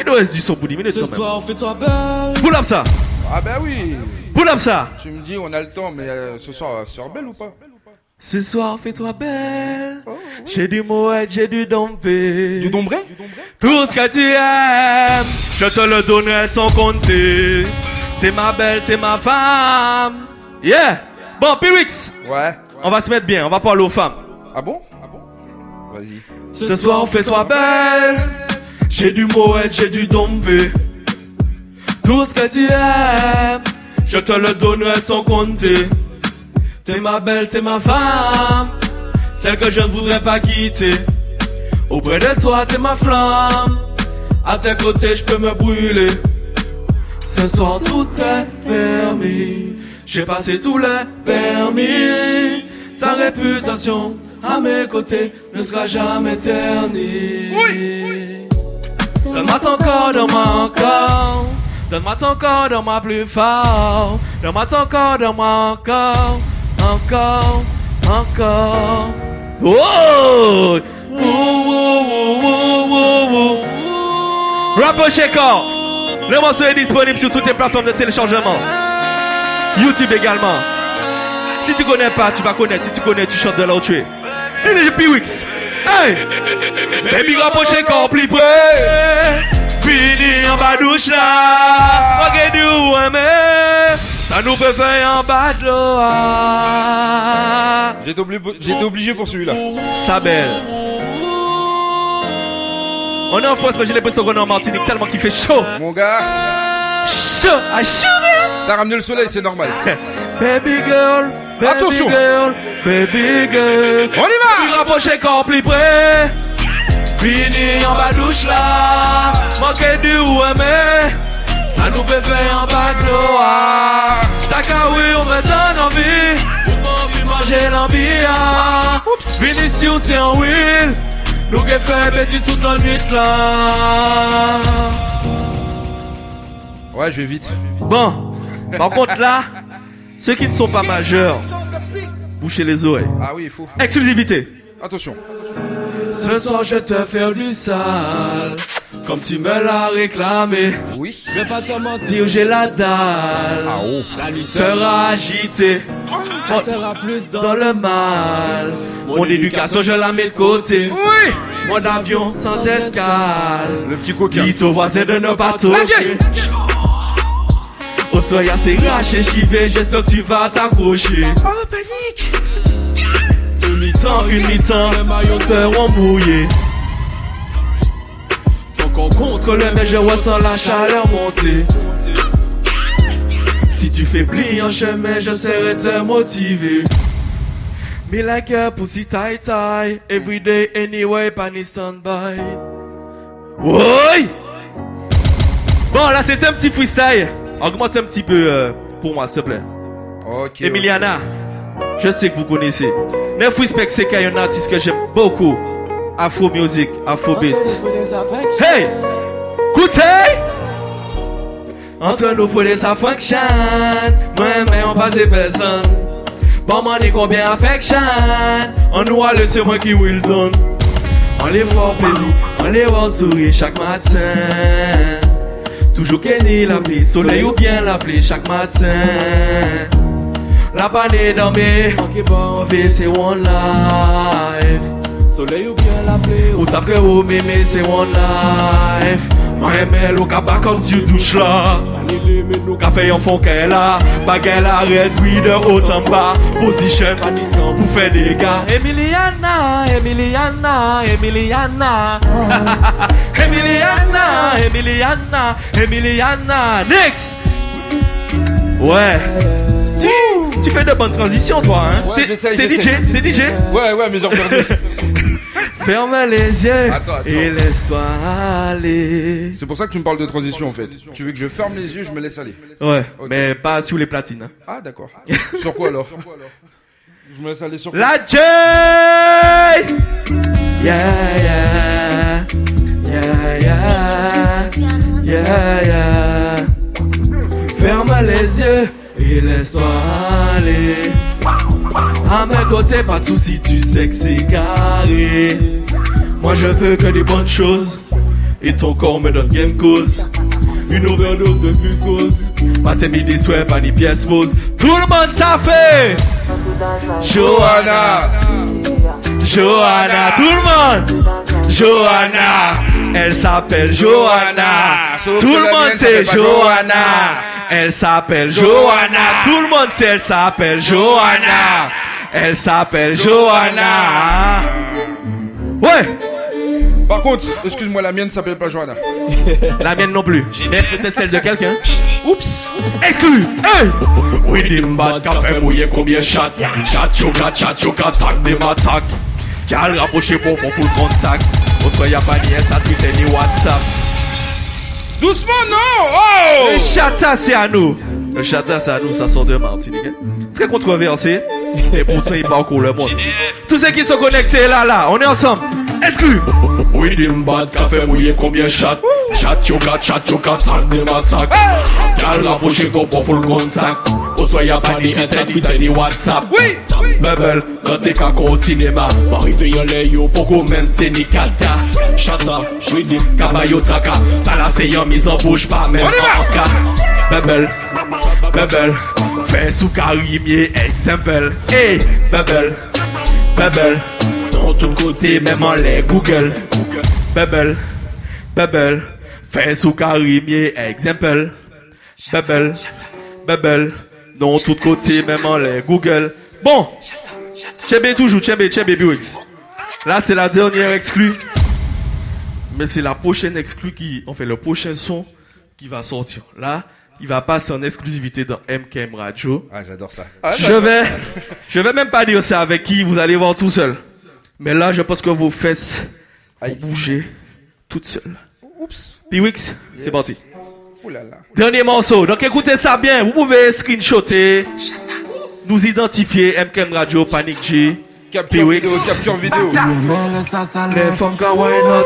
S16: Il nous reste du son pour 10 minutes
S31: Ce
S16: quand même.
S31: soir, fais-toi belle.
S16: Pull up ça.
S3: Ah bah oui.
S16: Pull up ça.
S3: Tu me dis on a le temps, mais euh, ce soir, ça sera belle ou pas?
S16: Ce soir, fais-toi belle. J'ai du moët, j'ai du dompé.
S3: Du dombré?
S16: Tout ce que tu aimes, je te le donnerai sans compter. C'est ma belle, c'est ma femme. Yeah. Bon, Pirix.
S3: Ouais.
S16: On va se mettre bien, on va parler aux femmes.
S3: Ah bon? Ah bon? Vas-y.
S16: Ce soir, fais-toi belle. J'ai du moët, j'ai du dompé. Tout ce que tu aimes, je te le donnerai sans compter. T'es ma belle, t'es ma femme. Celle que je ne voudrais pas quitter. Auprès de toi, t'es ma flamme. À tes côtés, je peux me brûler. Ce soir, tout est permis. J'ai passé tous les permis. Ta réputation à mes côtés ne sera jamais ternie. Donne-moi ton corps, donne-moi encore. Donne-moi ton corps, donne-moi plus fort. Donne-moi ton corps, donne-moi encore. Encore, encore. Oh! Rapper Shaker. Le morceau est disponible sur toutes les plateformes de téléchargement. YouTube également. Si tu connais pas, tu vas connaître. Si tu connais, tu chantes de là où tu es. DJ Piwix. Hey! Baby, rapproché plus près. Fini en bas douche là. Ok, nous aimer. Ça nous peut faire en bas de l'eau.
S3: J'étais obligé, j'étais obligé pour celui-là.
S16: Sa belle. On est en France, mais j'ai l'impression qu'on est en Martinique tellement qu'il fait chaud.
S3: Mon gars.
S16: Chaud, ah chaud,
S3: T'as ramené le soleil, c'est normal. (laughs)
S16: Baby girl, baby
S3: Attention.
S16: girl, baby girl.
S3: On y va.
S16: Plus rapproché quand plus près. Fini en bas douche là. Manquer du ou aimer. Ça nous fait faire en bas de l'eau. ah. Ta oui, on me donne envie. Faut envie manger l'ambiance. Vinicius c'est en will. Nous qui fait bêtise toute la nuit là.
S3: Ouais, je vais vite.
S16: Bon, par contre là, ceux qui ne sont pas majeurs, bouchez les oreilles.
S3: Ah oui, il faut.
S16: Exclusivité.
S3: Attention.
S16: Ce soir je te faire du sale, comme tu me l'as réclamé.
S3: Oui.
S16: Je vais pas te mentir, j'ai la dalle.
S3: Ah oh.
S16: La nuit sera agitée. Ça sera plus dans le mal. Mon éducation, je la mets de côté.
S3: Oui.
S16: Mon avion sans escale.
S3: Le petit coquin.
S16: Dites aux voisins de ne pas toucher. Au soleil assez raché, j'y vais, j'espère que tu vas t'accrocher.
S3: Oh, panique.
S16: Deux mi-temps, une mi-temps, les maillots seront mouillés. Ton corps contre le mais je ressens la chaleur monter. Si tu faiblis en chemin, je serai te motiver. Me like a pussy tight tie, every day, anyway, panic standby. Oui! Bon, là, c'est un petit freestyle. Augmente un petit peu euh, pour moi, s'il te plaît.
S3: Ok.
S16: Emiliana, je sais que vous connaissez. Neuf Respect, c'est qu'il y a un artiste que j'aime beaucoup. Afro Music, Afro Beat. Hey! Écoutez! Entre nous, faut des affection. Moi, mais on passe personne. Bon, man, et combien affection? On nous a laissé moi qui will donne. On les voit plaisir, on les voit sourire chaque matin. Toujours Kenny l'appeler, soleil ou bien l'appeler chaque matin. La panne dormir, ok bon, c'est one life. Soleil ou bien l'appeler, ou savent que vous m'aimez, c'est one life. Mwen ou ka bakant sou douche la Lele men nou ka feyon fonke la Bagay la redwi de otan ba Position pa ni tan pou fe dega Emiliana, Emiliana, Emiliana. (laughs) Emiliana, Emiliana, Emiliana. Next! Ouais. Tu fais de bonnes transitions toi hein? T'es DJ, t'es DJ
S3: Ouais ouais mais j'ai regardé. (laughs)
S16: Ferme les yeux
S3: Attends, attends.
S16: et laisse-toi aller
S3: C'est pour ça que tu me parles de transition en fait. Tu veux que je ferme les yeux, je me laisse aller.
S16: Ouais, mais pas sous les platines. hein.
S3: Ah d'accord. (laughs) sur quoi alors? Je me laisse aller sur quoi?
S16: La J Yeah, yeah Yeah, yeah Yeah, yeah Ferme les yeux et laisse-toi aller À mes côtés, pas de soucis, tu sais que c'est carré. Moi je veux que des bonnes choses. Et ton corps me donne game cause. Une overdose de glucose. Pas tes midi souhaits, pas ni pièces pause Tout le monde ça fait. Johanna. Johanna, tout le monde. Johanna. Elle s'appelle Johanna. Tout le monde
S3: pas
S16: Johanna. Elle s'appelle Johanna. Tout le monde sait elle s'appelle Johanna Elle s'appelle Johanna. Ouais.
S3: Par contre, excuse-moi, la mienne s'appelle pas Johanna. (laughs)
S16: La mienne non plus. Mais peut-être celle de quelqu'un. Oups. Exclu. Hey. Oui, dimba, café mouillé, combien chat Chat, chocat, chat, chocat, tac, des matraques. Cal rapproché pour pour le contact Autre y'a pas ni Insta, Twitter, ni WhatsApp.
S3: Doucement, non. Oh.
S16: Le chata, c'est à nous Le chata, à nous, ça sort de Martinique Très controversé. Et pourtant, il parcourt le monde. Tous ceux qui sont connectés là, là, on est ensemble. Exclu. Oui, dimba, café mouillé, combien chat? Chat, chocat, chat, Cal rapproché pour pour le contact. Autre y'a pas ni Insta, Twitter, ni WhatsApp.
S3: Oui
S16: quand t'es au cinéma. M'arrive yo, même t'es ni kata Chata, traka. Palase yon mise en bouche, pas même en cas bebel Fais sous carimier, exemple Hey, bebel, bebel Dans tout côté, même en les Google. Bebel, bebel Fais sous carimier, exemple Bebel, bebel Dans tout côté, même en les Google. Bon, Tchébé toujours, Tchébé, Tchébé Buix. Là, c'est la dernière exclue. Mais c'est la prochaine exclue qui, on fait le prochain son qui va sortir. Là, il va passer en exclusivité dans MKM Radio.
S3: Ah, j'adore ça.
S16: Je vais, je vais même pas dire c'est avec qui, vous allez voir tout seul. Mais là, je pense que vos fesses vont bouger toutes seules.
S3: Oups.
S16: Piwix, c'est parti.
S3: Ouh là là.
S16: Dernier morceau. Donc écoutez ça bien. Vous pouvez screenshotter, nous identifier MKM Radio, Panic G,
S3: Capture
S16: P-Wix.
S3: vidéo, capture vidéo.
S16: Les femmes qui wine hot.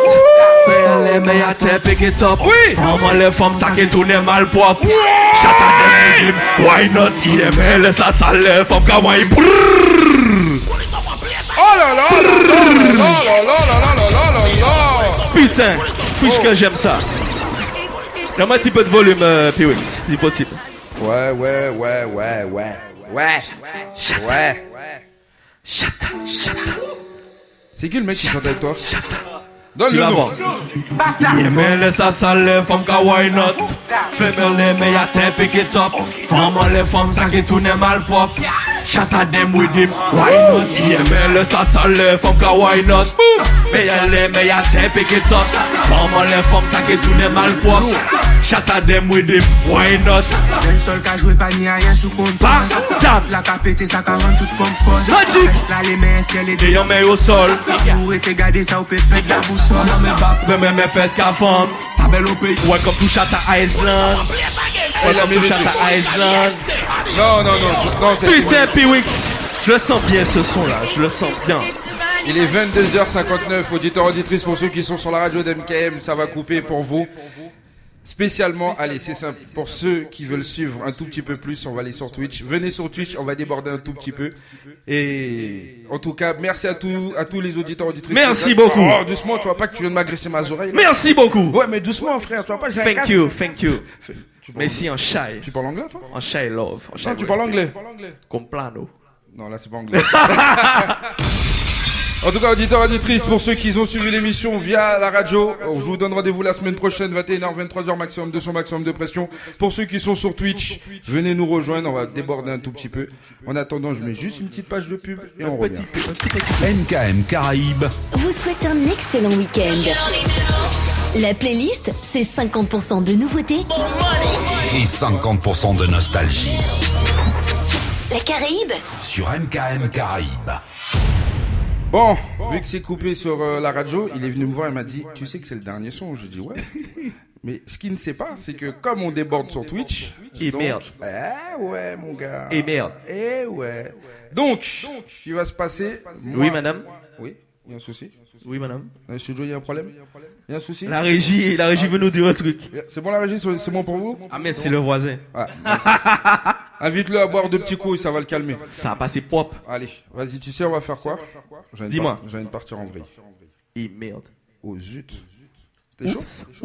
S16: Fais les meilleurs têtes, pick it up.
S3: Oui.
S16: Vraiment les femmes, ça qui tourne mal propre. Chata de film, why not? Il aimait les sassales, les femmes qui wine.
S3: Oh là là, là là là là là là là
S16: Putain, puisque que j'aime ça. Y'a un petit peu de volume, P-Wix, c'est. Ouais,
S3: ouais, ouais, ouais, ouais. Ouais, ouais. ouais.
S16: Chata, chata.
S3: C'est qui le mec qui chante avec toi
S16: Tu
S3: Donne le nom.
S16: Yemele sa sale, fom ka why not? Femele me ya te pick it up. Fom ale fom sa ki toune mal pop. Chata dem with him, why not? Yemele sa sale, fom ka why not? Femele me ya te pick it up. Fom ale fom sa ki toune mal pop. Chata dem with him, why not?
S17: Den sol ka jwe pa ni a yen
S16: sou kontan
S17: La ka pete sa ka ran tout fom
S16: fon
S17: Fes la le men, le
S16: de yon yo sol.
S17: Ou ete gade sa ou pe pet la
S16: Nan men bas, men men men fes ka fam Sa
S3: Non, non, non, non
S16: Putain, Piwix Je le sens bien ce son là, je le sens bien.
S3: Il est 22h59, auditeurs, auditrices, pour ceux qui sont sur la radio d'MKM, ça va couper pour vous. Spécialement, allez, c'est simple. Pour ceux qui veulent suivre un tout petit peu plus, on va aller sur Twitch. Venez sur Twitch, on va déborder un tout petit peu. Et en tout cas, merci à tous, à tous les auditeurs, auditrices.
S16: Merci beaucoup.
S3: Oh, doucement, tu vois pas que tu viens de m'agresser ma oreille.
S16: Merci beaucoup
S3: Ouais, mais doucement, frère, tu vois pas, j'ai un
S16: Thank you, thank you (laughs) Merci en shy
S3: Tu parles anglais, toi?
S16: En shy love en shy
S3: Non, tu parles anglais.
S16: Complano
S3: Non, là, c'est pas anglais. (laughs) En tout cas, auditeurs, auditrices, pour ceux qui ont suivi l'émission via la radio, je vous donne rendez-vous la semaine prochaine, 21h, 23h maximum de son maximum de pression. Pour ceux qui sont sur Twitch, venez nous rejoindre, on va déborder un tout petit peu. En attendant, je mets juste une petite page de pub et on revient.
S34: MKM Caraïbes.
S35: vous souhaite un excellent week-end. La playlist, c'est 50% de nouveautés,
S34: Et 50% de nostalgie.
S35: la Caraïbe,
S34: Sur MKM Caraïbes.
S3: Bon, vu que c'est coupé sur euh, la radio, il est venu me voir et m'a dit Tu sais que c'est le dernier son J'ai dit Ouais. (laughs) Mais ce qu'il ne sait pas, c'est que comme on déborde sur Twitch.
S38: Et
S3: donc-
S38: merde.
S3: Eh ouais, mon gars.
S38: Et merde.
S3: Eh ouais. Donc, ce qui va se passer.
S38: Oui, madame.
S3: Oui, il y a un souci
S38: Oui, madame.
S3: Dans le studio, il y a un problème Il y a un souci
S38: La régie, la régie veut nous dire un truc.
S3: C'est bon la régie C'est bon pour vous?
S38: Ah, mais c'est le voisin.
S3: Merci. (laughs) Invite-le à boire deux petits coups et ça va le calmer.
S38: Ça a passé propre.
S3: Allez, vas-y, tu sais, on va faire quoi
S38: Dis-moi.
S3: J'ai envie de partir en vrille.
S38: Et merde.
S3: Oh zut. T'es chaud.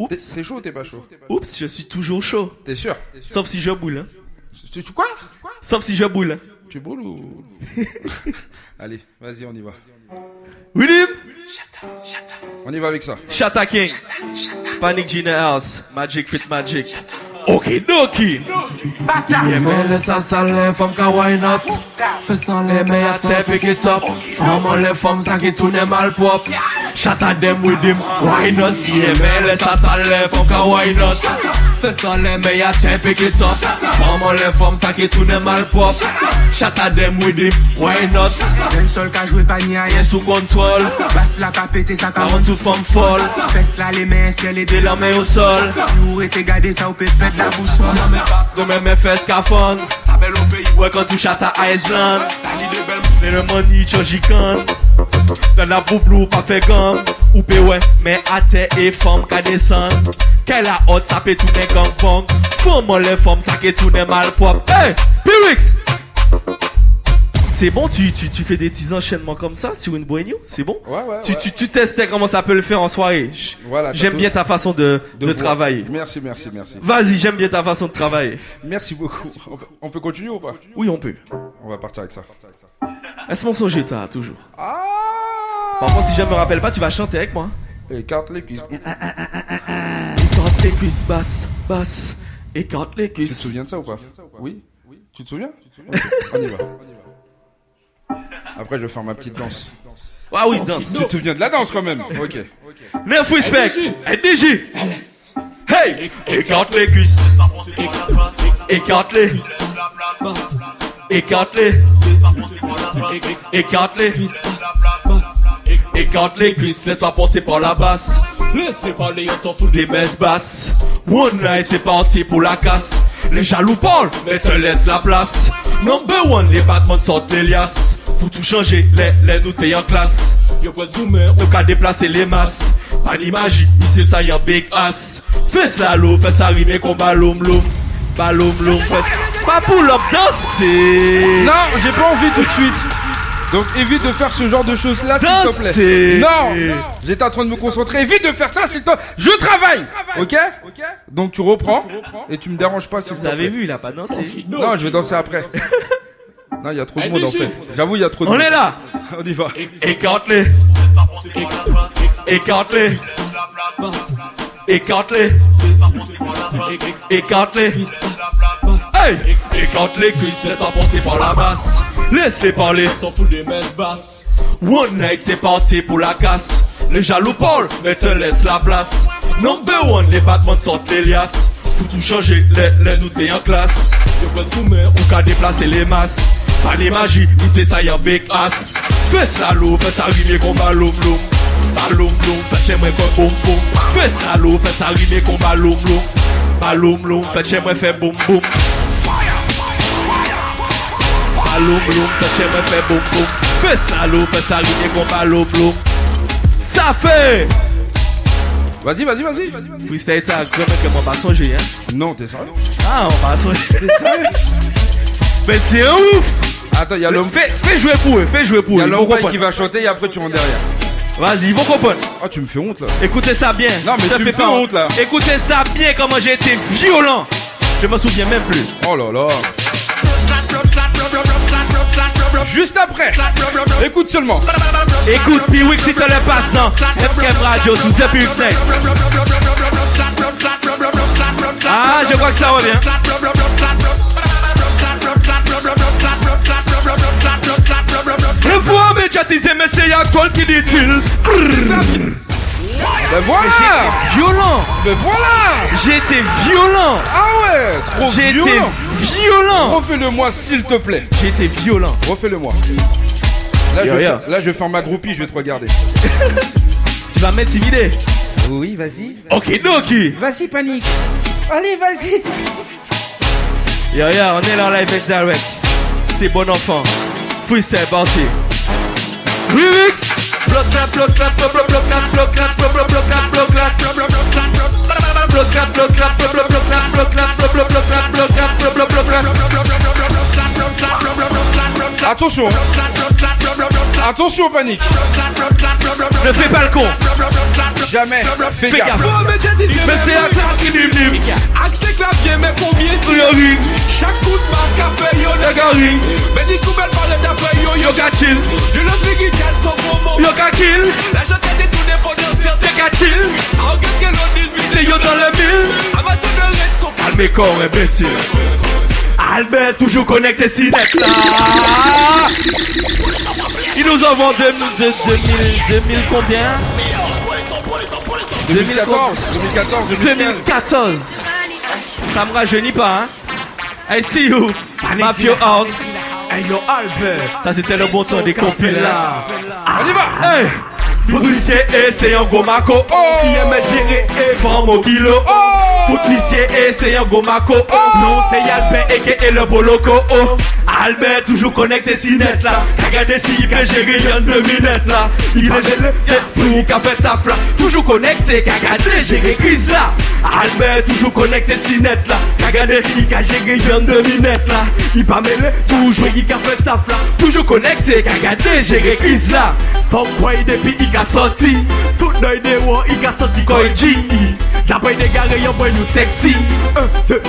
S3: T'es- chaud ou t'es pas chaud
S38: Oups, je suis toujours chaud.
S3: T'es sûr
S38: Sauf si je boule. Hein.
S3: Tu, quoi
S38: Sauf si je boule. hein.
S3: Tu boules ou (laughs) Allez, vas-y, on y va.
S38: William
S3: On y va avec ça.
S38: Shatta King. Panic Gina House. Magic Fit Magic. Ok, Doki.
S16: Yeah, mais laisse ça saler, femme ka wine up. Fais sans les meilleurs step pick it up. Femme on les femmes ça qui tourne mal pop. Shut at them with him, why not? Yeah, mais laisse ça saler, femme ka wine up Se san le me ya ten pik it up Maman le fom sa ki toune malpop Chata dem with him, why not?
S17: Den sol ka jwe pa ni a
S16: yen sou
S17: kontrol. Bas la ka pete sa
S16: ka ron tout fom
S17: fol. Fes la le men siel
S16: e de la men yo sol?
S17: Nou e te gade sa ou pe pet la bousol
S16: Nan me bas, nan me me fes ka fon Sa bel ou peyi we kan tou chata a e Island Tani de bel moun, ne le mani chon jikan. Nan la boublou pa fe gam Ou pe we men ate e fom ka desan Ke la hot sa pe toune gang bang Fom mon le fom sa ke toune mal pop Hey! P-Wix! C'est bon, tu, tu, tu fais des petits enchaînements comme ça sur une boigno C'est bon
S3: Ouais, ouais,
S16: tu,
S3: ouais.
S16: tu, tu testais comment ça peut le faire en soirée
S3: Voilà,
S16: J'aime
S3: tout-
S16: bien ta façon de, de, travailler.
S3: Merci, merci, merci.
S16: Vas-y, j'aime bien ta façon de travailler.
S3: Merci beaucoup. On peut, on peut continuer ou pas?
S16: Oui, on peut.
S3: On va partir avec ça.
S16: Est-ce mon son Jetta, toujours? Par contre, si je me rappelle pas, tu vas chanter avec moi.
S3: Écarte les cuisses.
S16: Écarte les cuisses, basse, basse. Écarte les cuisses.
S3: Tu te souviens de ça ou pas? Oui Tu te souviens? On y va. Après, je vais faire ma petite danse.
S16: Ah oui, danse.
S3: Tu te souviens de la danse quand même Ok.
S16: Neuf respect. NDJ. Hey, écarte les cuisses. Écarte les. Écarte les. Écarte les. Écarte les cuisses, laisse-toi porter par la basse. Laisse-les parler, on s'en fout des messes basses. One night, c'est parti pour la casse. Les jaloux parlent, mais te laisse la place. Number one, les battements sortent liasses. Faut tout changer, les, les nous t'es en classe. Yo quoi zoomer, on qu'à déplacer les masses. Pas de magie, ici ça y a big ass. Fais ça l'eau, fais ça rimer comme baloum loum. Baloum loum, fais. Pas pour l'op danser.
S3: Non, j'ai pas envie tout de suite. Donc évite de faire ce genre de choses là s'il te plaît. Non, j'étais en train de me concentrer. Évite de faire ça s'il te plaît. Je travaille. Ok? Donc tu reprends et tu me déranges pas s'il te
S16: Vous
S3: plaît.
S16: avez vu, il a pas dansé.
S3: Non, je vais danser après. (laughs) Non, il y a trop de monde en fait. J'avoue, il y a trop de
S16: On
S3: monde.
S16: est là. (laughs)
S3: On y va.
S16: Écarte-les. Écarte-les. Écarte-les. Écarte-les. Hey! Écarte les cuisses, laisse-toi porter par la basse. Laisse-les parler, s'en fout des messes basses. One night, c'est passé pour la casse. Les jaloux parlent, mais te laisse la place. Number one, les battements sortent les liasses. Faut tout changer, les, les nous t'es en classe. Yo quoi zoomer, on qu'à déplacer les masses. Pas les magies, ici ça y a big ass. Fais ça l'eau, fais ça rimer comme baloum loum. Baloum loum, fais j'aimerais faire boum boum. Fais ça l'eau, fais ça rimer comme baloum loum. Baloum loum, fais j'aimerais faire boum boum. Baloum loum, fais j'aimerais faire boum boum. Fais ça l'eau, fais ça rimer comme baloum loum. Ça fait!
S3: Vas-y, vas-y, vas-y.
S16: Freestyle, t'as quand même que va songer, hein?
S3: Non, t'es sérieux?
S16: Ah, on va songer. (laughs) Mais c'est ouf!
S3: Attends, il y a l'homme.
S16: Fais, fais jouer pour eux, fais jouer pour
S3: Il y
S16: eux.
S3: a l'homme qui va chanter et après tu rentres derrière.
S16: Vas-y, ils vont comprendre.
S3: Oh, tu me fais honte là.
S16: Écoutez ça bien.
S3: Non, mais tu me fais honte, là.
S16: Écoutez ça bien comment j'ai été violent. Je me souviens même plus.
S3: Oh là là. Juste après. Écoute seulement.
S16: Écoute, oui, si tu le passes dans FKM Radio sous The Pure Snake. Ah, je crois que ça revient. Le voix médiatisé, mais c'est actuel qui dit-il.
S3: Ben voilà
S16: J'étais violent
S3: Ben voilà
S16: J'étais violent
S3: Ah ouais Trop
S16: J'étais
S3: violent
S16: violent
S3: Refais-le moi s'il te plaît
S16: J'étais violent
S3: Refais-le moi Là, je vais là je vais faire ma groupie, je vais te regarder. (laughs)
S16: Tu vas m'intimider
S3: Oui, vas-y.
S16: Ok, donc
S3: Vas-y, panique. Allez, vas-y.
S16: Yo, yo, on est là en live direct. C'est bon enfant. Remix bloc bloc bloc clap.
S3: Attention. Attention, panique.
S16: Ne fais pas le con.
S3: Jamais. Fais
S16: Fais
S3: gaffe.
S16: c'est.
S31: Acte clavier, c'est
S16: Yo, ring.
S31: Chaque coup de masque a fait yo de
S16: ring.
S31: Mais discours belle parle d'après yo yo
S16: chill.
S31: Je le sais qui qu'elle sont gros
S16: Yo, kill.
S31: La gente est tout des potentiels
S16: C'est ga chill.
S31: Ça regarde que l'on dit
S16: C'est yo dans le mille.
S31: De red sont
S16: Calme corps imbécile. Albert toujours connecté si net là. Ils nous en vendent 2000, 2000, 2000 combien?
S3: 2014, 2014,
S16: 2014. Ça me rajeunit pas, hein? I see you, Mafia House. Hey yo Albert. Ça c'était le bon temps des compiles là.
S3: On y va.
S16: Hey. Footlissier et c'est un gros maco.
S3: Oh.
S16: Qui aime gérer et forme au kilo.
S3: Oh.
S16: Fout misye e se yon gomako. O Non se yalben e ke e le boloko. O Albert toujou konekte si net la Kagade si yi pe jere yon de minet la Yi pe jere tet pou ka fet sa fla Toujou konekte kagade jere kriz la Albert toujou konekte si net la Kagade si yi ka jere yon de minet la Yi pa mele toujou yi ka fet sa fla Toujou konekte kagade jere kriz la Fok kwa yi depi yi ka soti Tout noy de wo yi ka soti kwa yi ji Dabay de gare yon boy nou seksi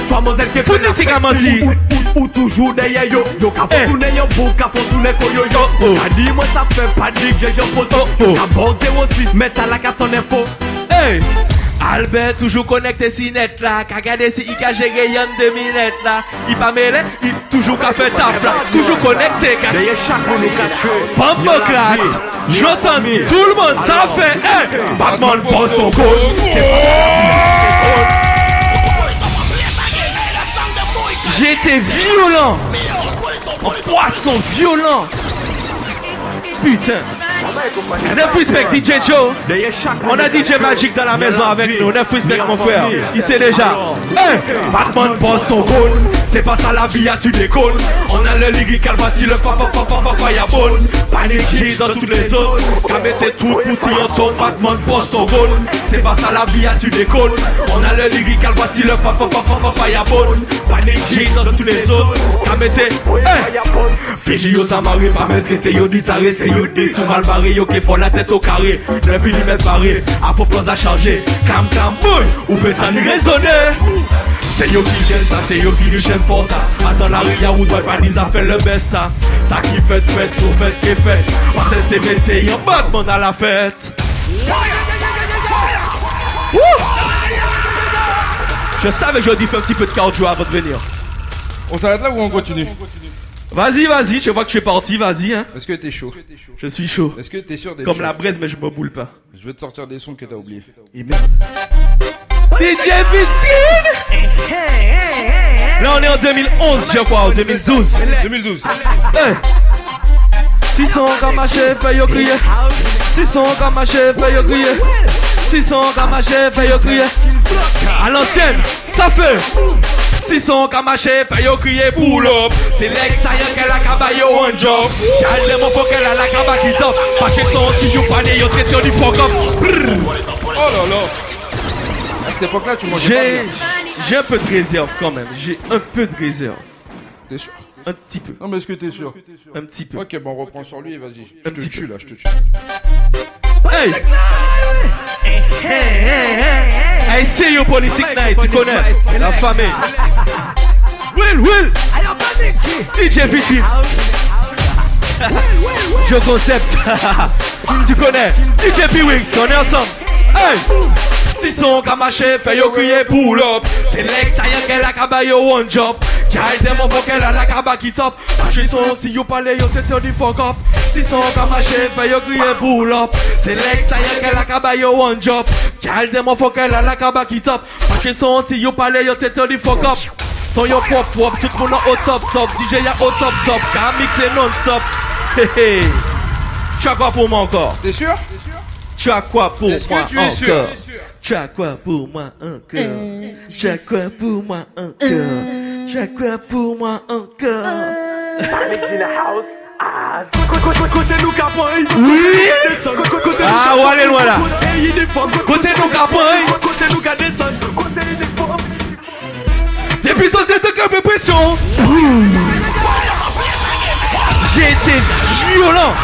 S16: Famozel ke fè nan fè Ou toujou deye yo. Yo ka fò toune yo bou Ka fò toune koyo yo Ka di mwen sa fè padik jè jè poto Ka bon 06 Meta la ka son info. Hey Albert toujours connecté si net là, ka gade si il ka géré yon deux minutes là. Il pas mêlé, il toujours ka fait taf là. Toujours connecté.
S30: Derrière chaque monde ka tué.
S16: Pampoclate, Johnson, tout le monde ça fait. Batman pose son code. J'étais violent. Un poisson violent. Putain. Neuf respect DJ Joe. On a DJ Magic dans la maison avec nous. Neuf respect mon frère. Il sait déjà. Hey, Batman pose son goal. C'est pas ça la vie, à tu décolles. On a le lyrical, voici le papa papa papa fireball. Panique dans toutes les zones. Qu'a mettez tout poussi en ton Batman pose son goal. C'est pas ça la vie, à tu décolles. On a le lyrical, voici le papa papa papa fireball. Panique dans toutes les zones. Qu'a mettez. Hey, Fiji yo ça marre, pas mettre c'est yo dit taré, c'est yo dit sous mal barré, yo qui font la tête au carré, 9 mm barré, à propos à changer, cam cam boy, ou peut t'en raisonner. C'est yo qui gagne ça, c'est yo qui du chaîne fort ça. Attends la ria ou doit pas dire ça fait le best ça. Ça qui fait fait, tout fait qui fait. On teste métier, y'a Batman à la fête. Je savais que j'aurais dû faire un petit peu de cardio avant de venir.
S3: On s'arrête là ou on continue?
S16: Vas-y, vas-y, je vois que je suis parti, vas-y. Hein.
S3: Est-ce que t'es chaud?
S16: Je suis chaud.
S3: Est-ce que t'es sûr d'être
S16: Comme
S3: chaud?
S16: la braise, mais je me boule pas.
S3: Je vais te sortir des sons que t'as oubliés.
S16: Et merde. DJ Victine Là on est en 2011 je crois, en 2012
S3: 2012
S16: hey. 600 comme un chef, yo crier 600 comme un chef, yo crier 600 comme un chef, yo crier À l'ancienne, ça fait 600 comme un chef, yo crier pull up C'est l'extérieur qu'elle a cabaye au one job Calme mon faut qu'elle a la caba qui top Pas chez son qui you pané, yo traité du fuck up.
S3: Oh là là À cette époque-là, tu mangeais
S16: J'ai,
S3: pas
S16: j'ai un peu de réserve quand même. J'ai un peu de réserve.
S3: T'es sûr?
S16: Un petit peu.
S3: Non, mais est-ce que t'es sûr?
S16: Un petit peu.
S3: Ok, bon, on reprend sur lui et vas-y. Je te tue là, je te tue.
S16: Hey! Hey, see you politique night, tu connais la famille. Will, Will! DJ Viti. (laughs) Joe Concept. (laughs) tu connais. DJ P-Wix, on est ensemble. Hey! Si son ka mache, fè yo kriye pull up Select a yon ke la kaba yo one job Kay dem an foke la la kaba ki top Mache son si yo pale yo yo di fuck up Si son ka mache, fè yo kriye pull up. Select a yon ke la kaba yo one job. Kay dem an foke la la kaba ki top Mache son si yo pale yo tete yo di up. Son yo pop pop, tout moun an au top top DJ ya au top top, ka mixe non stop Hey hey. Tu as quoi pour moi encore.
S3: T'es sûr?
S16: Tu as quoi pour moi encore. Tu as quoi pour moi encore. Tu as quoi pour moi encore. Tu as quoi pour moi encore
S31: Côté nous capoy
S16: Oui. Ah, loin, là.
S31: Côté uniforme
S16: Côté nous capoy
S31: Côté nous qu'a descend Côté uniforme
S16: Depuis société qui fait pression J'ai été violent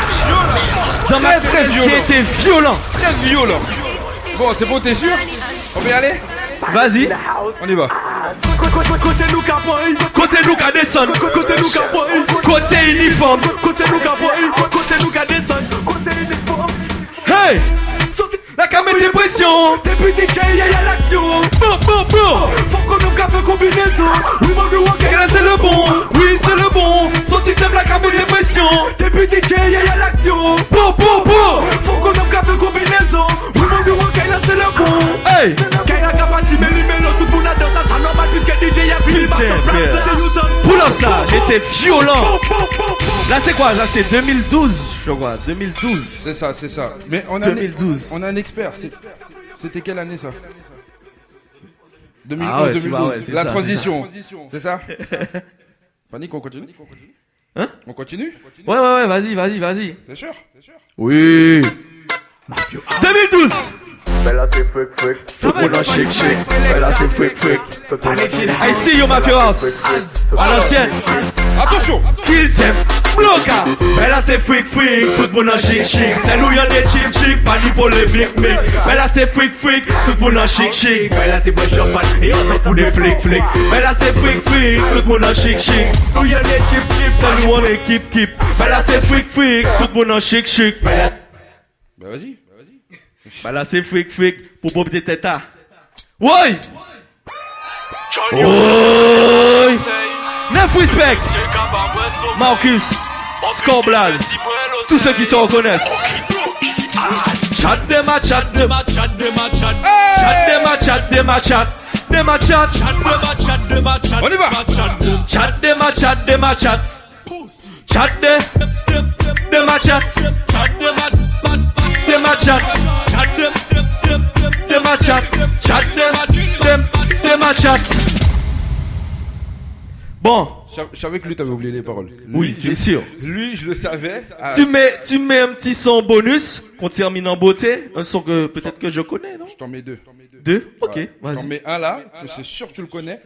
S16: Dans ma
S3: violent.
S16: J'ai été violent
S3: Très violent. Bon, c'est bon, t'es sûr On peut y aller
S16: Vas-y.
S3: On y va.
S31: Côté nous capoy
S16: Côté nous qu'a descend
S31: Côté nous capoy
S16: Côté uniforme.
S31: Côté nous capoy Côté nous qu'a descend Côté uniforme
S16: Hey La caméra de pression
S31: T'es petit Jay, y'a l'action.
S16: Bon, bon, bon.
S31: Faut qu'on nous fait combinaison to walk
S16: Et là c'est le bon, oui c'est le bon. Son système la caméra de pression
S31: T'es petit Jay, y'a l'action.
S16: Bon, bon, bon.
S31: Faut qu'on nous fait combinaison to walk, et là c'est le bon.
S16: Hey.
S31: Kay la capati, mais lui, tout le monde a dans ça C'est normal puisque DJ a fini place
S16: Pierre.
S31: C'est Newton
S16: Pull up ça, j'étais violent. Là c'est quoi? Là c'est 2012 je crois, 2012
S3: C'est ça, c'est ça. Mais on a
S16: 2012.
S3: Un, on a un expert. C'était quelle année ça? 2011,
S16: Ah ouais, tu
S3: 2012.
S16: vois, ouais, c'est
S3: La
S16: ça,
S3: transition. C'est ça? Panique, on continue?
S16: Hein?
S3: On continue?
S16: Ouais ouais ouais, vas-y, vas-y, vas-y.
S3: T'es sûr?
S16: Oui. 2012
S30: Bella c'est freak freak Tout le monde en chic chic Bella c'est freak freak Tout le monde en chic
S16: I see you Mafia House À l'ancienne.
S3: Attention.
S16: Kill them Bloca. Là c'est freak freak Tout le monde en chic chic. C'est nous y'en des chic chic. Pas ni pour les big mic. Mais là c'est freak freak Tout le monde en chic chic. Mais là c'est bois champagne. Et on s'en fout des flics flics. C'est freak freak Tout le monde en chic chic. Nous y'en des chip chip C'est nous on est keep keep là c'est freak freak Tout le monde en chic chic. Mais là
S3: Bah vas-y.
S16: Bah là c'est freak freak Pour Bob de Teta Ouais Ouais Neuf respect Marcus Scorblas Tous ceux qui se reconnaissent Chat de ma chat de ma chat de ma chat Chat de ma chat de ma chat De ma chat Chat de ma chat de ma chat
S3: On y va
S16: Chat de ma chat de ma chat Chat de de ma chat Chat de ma de ma chat Chat chat Chat chat Bon
S3: Je sav- je savais que lui t'avais oublié les paroles.
S16: Oui, c'est sûr.
S3: Lui, je le savais. Ah,
S16: tu mets, tu mets un petit son bonus qu'on termine en beauté. Un son que peut-être que je connais, non?
S3: Je t'en mets deux.
S16: Deux? Ok,
S3: Ouais. Je t'en
S16: vas-y.
S3: mets un là, que c'est sûr que tu le connais.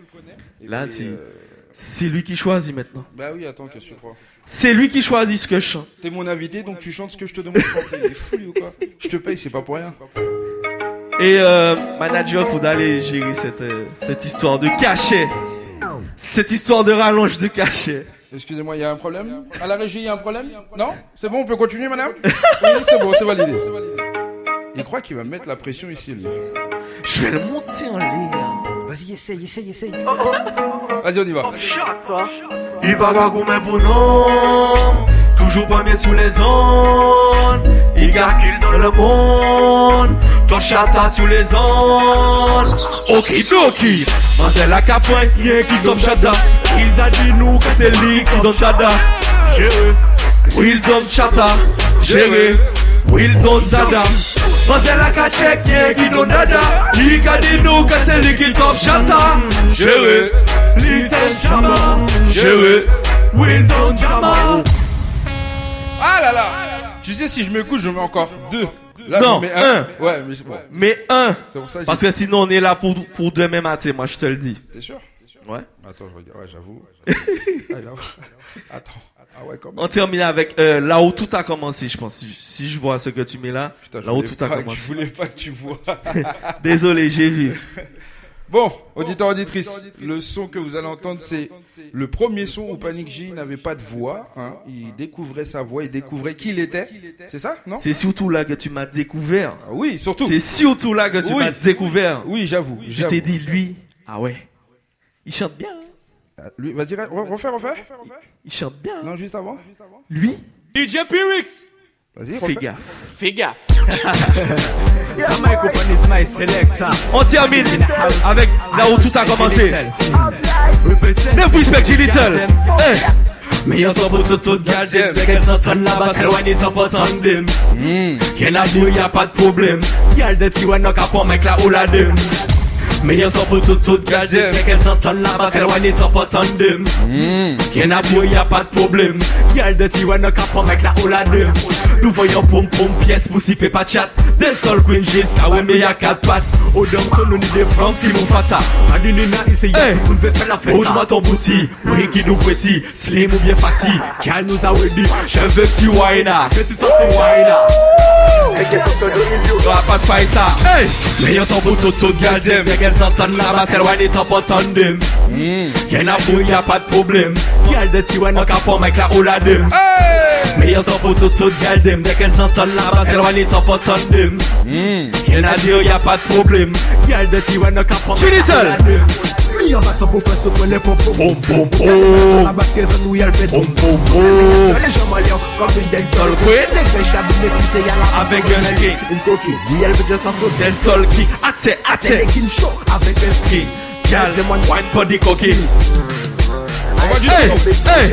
S3: Et
S16: Là,
S3: puis,
S16: c'est
S3: euh,
S16: c'est lui qui choisit maintenant.
S3: Bah oui, attends, qu'est-ce que tu crois?
S16: C'est lui qui choisit ce que je chante.
S3: T'es mon invité, donc tu chantes ce que je te demande de (laughs) chanter. Il est fou, lui, ou quoi? Je te paye, c'est pas pour rien.
S16: Et euh, manager, faut aller gérer cette, euh, cette histoire de cachet. Cette histoire de rallonge de cachet.
S3: Excusez-moi, il y a un problème? À la régie, il y a un problème? Non? C'est bon, on peut continuer, madame? Oui, c'est bon, c'est validé. Il croit qu'il va me mettre la pression ici, lui.
S16: Je vais le monter en l'air.
S3: Vas-y, essaye, essaye, essaye. Vas-y, on y va.
S16: Il bagarre comme un bonhomme, toujours pas mis sous les ondes. Il calcule dans le monde, toi chata sous les ondes. Okidoki, mais c'est la capoine, rien qui comme chata. Ils a dit nous que c'est lui qui donne dada. Géré, Will donne chata, géré. Will donne dada. Mais cachette, rien qui donne dada. Il a dit nous que c'est qui donne chata. Géré. Listen Jama,
S3: Géré.
S16: Will Don Jama.
S3: Ah là là Tu sais, si je m'écoute, je mets encore deux. Là,
S16: Non,
S3: je mets
S16: un.
S3: Ouais, mais je- bon.
S16: Mais un.
S3: C'est pour ça que
S16: Parce que sinon on est là pour, pour demain matin, moi je te le dis.
S3: T'es sûr?
S16: Ouais.
S3: Attends, je regarde. Ouais, j'avoue. (laughs) Ah, là. Attends. Ah ouais, quand même.
S16: On termine avec euh, là où tout a commencé, je pense. Si, si je vois ce que tu mets là,
S3: Putain,
S16: là où tout a commencé.
S3: Je voulais pas que tu vois. (laughs)
S16: Désolé, j'ai vu. (laughs)
S3: Bon, auditeur, auditrice, le son que vous allez entendre, c'est le premier son où Panic J n'avait pas de voix. hein. Il découvrait sa voix, il découvrait qui il était. C'est ça, non?
S16: C'est surtout là que tu m'as découvert.
S3: Oui, surtout.
S16: C'est surtout là que tu
S3: Oui.
S16: m'as découvert.
S3: Oui, j'avoue.
S16: Je t'ai dit, lui, ah ouais, il chante bien. hein.
S3: Euh, Lui, vas-y, re- refais, refais.
S16: Il chante bien. hein.
S3: Non, juste avant.
S16: Lui
S31: DJ Pyrix.
S3: Vas-y,
S16: Fais gaffe.
S31: Fais gaffe. (laughs)
S39: Sa microphone is my selector.
S16: On termine avec là où tout a commencé.
S39: Represent.
S16: Neuf respect, G Little. Hey.
S39: Me a so put to to gal dem Dès qu'elles s'entendent là-bas, c'est loin top entendre dem Qu'elle a dit, y a pas de problème Gal de ti ouais, non qu'à pas mec là ou la dem Me a so put to to gal dem Dès qu'elles s'entendent là-bas, c'est loin top dem Qu'elle a a pas de problème Gal de ti mec là ou la dem Nous voyons pom pom pièce pour si pas chat. Del sol queen jusqu'à ouais, mais y a quatre pattes Au dom ton nous ni des francs si nous fait ça Adini na ici, y'a tout veut faire la ton bouti, petit Slim ou bien fatigué, cal nous a ready Je
S16: pas de fight ça. Hey.
S39: Mais y'a son bouton tout de gardem Dès qu'elle s'entend là-bas, c'est loin des top entendem Y'en a pour y'a pas de problème Y'al de ti ouais, non qu'à pas mec là ou la dem Mais y'a son bouton tout de gardem Dès qu'elle s'entend là-bas, c'est loin des top entendem Y'en a dit y'a pas de problème Y'al de ti ouais, non qu'à pas mec là ou la dem
S30: Mi a bat sa pou fè sot wè lè pom pom
S39: Pom. pom pom
S30: La bat ke zan nou yal fè
S39: Pom pom pom.
S30: Le jom alyon kom bin den sol
S39: Queen.
S30: Le fè chabine ki se yal
S39: Avec un kick.
S30: Un koki. Ni yal vè de sa sot
S39: Del sol kick Atse atse.
S30: Telekin show Avec un
S39: Kick Gal Wine for the coquine
S16: Hey. Hey.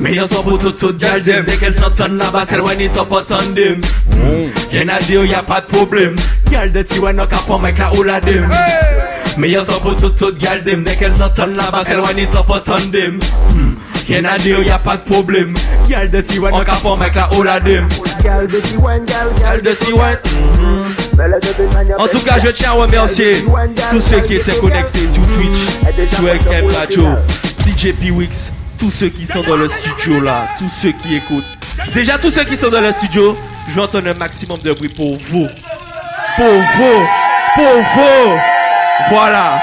S39: Mais y'a son pour tout tout gal dem. Dès qu'elle s'entend là-bas, c'est loin des top entendem Y'en a dit y'a pas de problème Gal de ti ouais, non qu'à pas mec là ou la dem Mais y'a son pour tout tout gal dem Dès qu'elle s'entend là-bas, c'est loin des top entendem Y'en a dit y'a pas de problème Gal de ti ouais, non qu'à pas mec là ou la dem
S30: Gal de ti wen, gal,
S16: Gal de Tiwan. En tout cas, je tiens à remercier tous ceux qui étaient connectés sur Twitch, sur FM Radio, DJ P-Wix, tous ceux qui sont dans le studio là, tous ceux qui écoutent. Déjà, tous ceux qui sont dans le studio, je veux entendre un maximum de bruit pour vous. Pour vous. Voilà.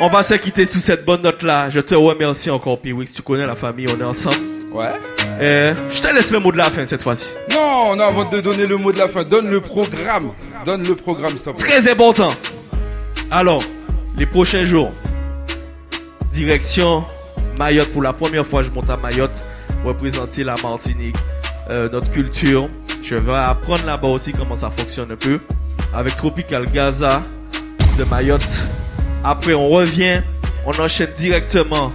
S16: On va se quitter sous cette bonne note là. Je te remercie encore, P-Wix. Tu connais la famille, on est ensemble.
S3: Ouais.
S16: Euh, je te laisse le mot de la fin cette fois-ci.
S3: Non, non, avant de donner le mot de la fin, donne le programme. Donne le programme, s'il te plaît.
S16: Très important. Alors, les prochains jours, direction Mayotte. Pour la première fois, je monte à Mayotte, représenter la Martinique, euh, notre culture. Je vais apprendre là-bas aussi comment ça fonctionne un peu. Avec Tropical Gaza de Mayotte. Après, on revient, on enchaîne directement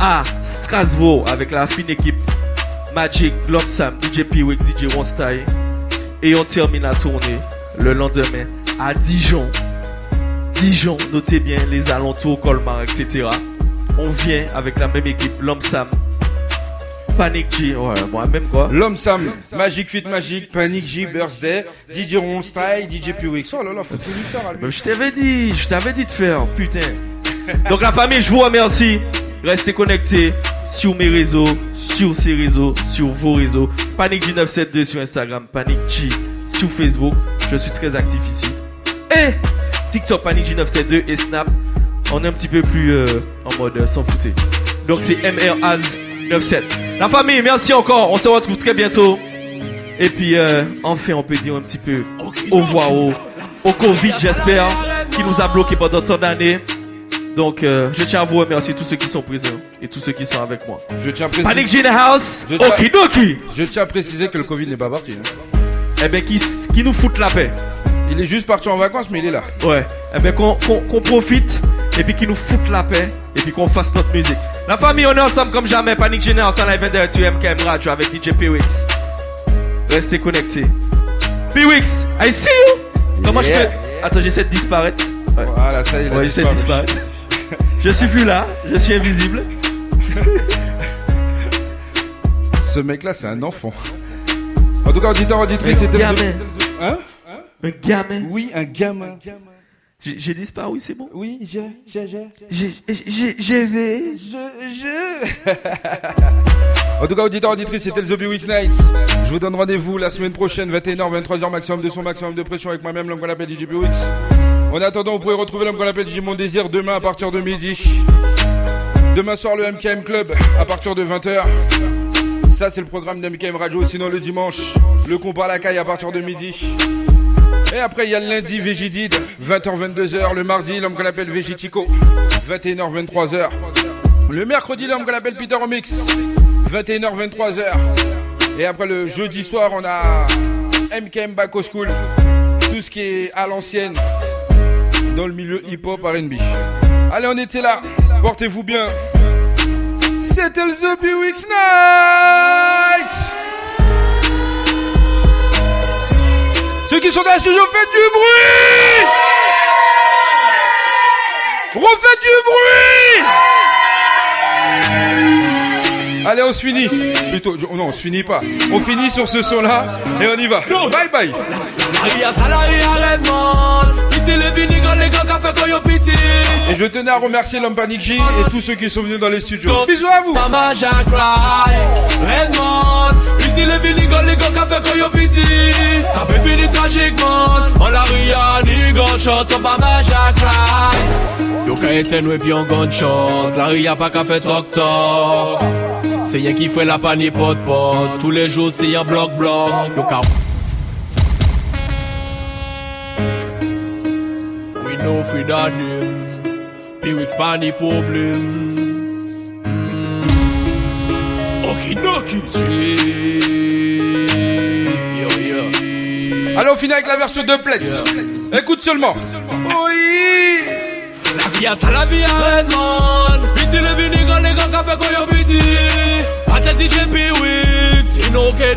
S16: à Strasbourg avec la fine équipe Magic, Lopsam, DJ P-Wix, DJ Style. Et on termine la tournée le lendemain à Dijon. Dijon, notez bien les alentours, Colmar, etc. On vient avec la même équipe, l'homme Sam, Panic G, ouais, moi-même quoi.
S3: L'homme Sam, Magic Fit Magic, Panic J, Birthday, DJ Ron Style, DJ P-Wix. Oh là là, faut tout lui faire à lui.
S16: Je t'avais dit, je t'avais dit de faire, putain. Donc la famille, je vous remercie. Restez connectés sur mes réseaux, sur ces réseaux, sur vos réseaux. Panic G972 sur Instagram, Panic G sur Facebook. Je suis très actif ici. Et TikTok Panic G972 et Snap. On est un petit peu plus euh, en mode euh, sans fouter. Donc c'est MRAZ97. La famille, merci encore. On se retrouve très bientôt. Et puis euh, enfin, on peut dire un petit peu au revoir au, au Covid, j'espère, qui nous a bloqué pendant tant d'années. Donc, euh, je tiens à vous remercier tous ceux qui sont présents et tous ceux qui sont avec moi.
S3: Je tiens à préciser.
S16: Panic house.
S3: Je tiens-
S16: Okidoki.
S3: Je tiens à préciser que le Covid n'est pas parti. hein.
S16: Eh ben, qui, qui nous fout la paix.
S3: Il est juste parti en vacances, mais il est là.
S16: Ouais. Eh qu'on qu'on- qu'on profite et puis qu'il nous foute la paix et puis qu'on fasse notre musique. La famille, on est ensemble comme jamais. Panic G in the house en live and sur MKM Radio avec DJ P-Wix. Restez connectés. P-Wix, I see you. Comment je fais Attends, j'essaie de disparaître. Ouais.
S3: Voilà, ça y est,
S16: Ouais, j'essaie de disparaître. je suis plus là, je suis invisible.
S3: Ce mec-là, c'est un enfant. En tout cas, auditeur, auditrice,
S16: Un
S3: c'était le-
S16: gamin.
S3: Hein?
S16: Un gamin.
S3: Oui, un gamin.
S16: J'ai j'ai disparu, c'est bon
S3: Oui, je, je, je.
S16: J'ai- j'ai- Je vais.
S3: Je, je. (laughs) En tout cas, auditeur, auditrice, c'était le The Week Nights. Je vous donne rendez-vous la semaine prochaine, 21h, 23h maximum de son maximum de pression avec moi-même, l'homme qu'on appelle DJ Wix. En attendant, vous pouvez retrouver l'homme qu'on appelle J Mon Désir demain à partir de midi. Demain soir, le MKM Club à partir de 20h. Ça, c'est le programme d'MKM Radio. Sinon, le dimanche, le compas à la caille à partir de midi. Et après, il y a le lundi, Végidid, 20h, 22h. Le mardi, l'homme qu'on appelle Végitico, 21h, 23h. Le mercredi, l'homme qu'on appelle Peter Omix, 21h, 23h. Et après, le jeudi soir, on a MKM Baco School. Tout ce qui est à l'ancienne dans le milieu hip-hop RB. Allez, on était là. Portez-vous bien. C'était le The Weeks Night. Qui sont dans le studio, faites du bruit Refaites du bruit Allez, on se finit. Plutôt, je- non, on se finit pas. On finit sur ce son-là et on y va. Bye bye.
S39: Maria salari Redmond Piti les vinigas, les gars, café quand yo piti
S3: Et je tenais à remercier l'homme Panic J et tous ceux qui sont venus dans les studios. Bisous à vous.
S39: Mama Jack Cry. Redmond Piti les vinigas, les gars, café quand yo piti Ça peut finir tragiquement. On la ria, ni gunshot, on Mama Jack Cry. Yo ka eten we pi an gunshot La ria pa fe tok tok Se yen ki fwe la pani pot pot. Tous les jours se yen bloc bloc. Yo ka Problem. Mm. Okidoki.
S3: Allez, on finit avec la version de Plate. Écoute seulement. Oui.
S39: La vie a ça, la Piti le piti. DJ P-Wix, sinon die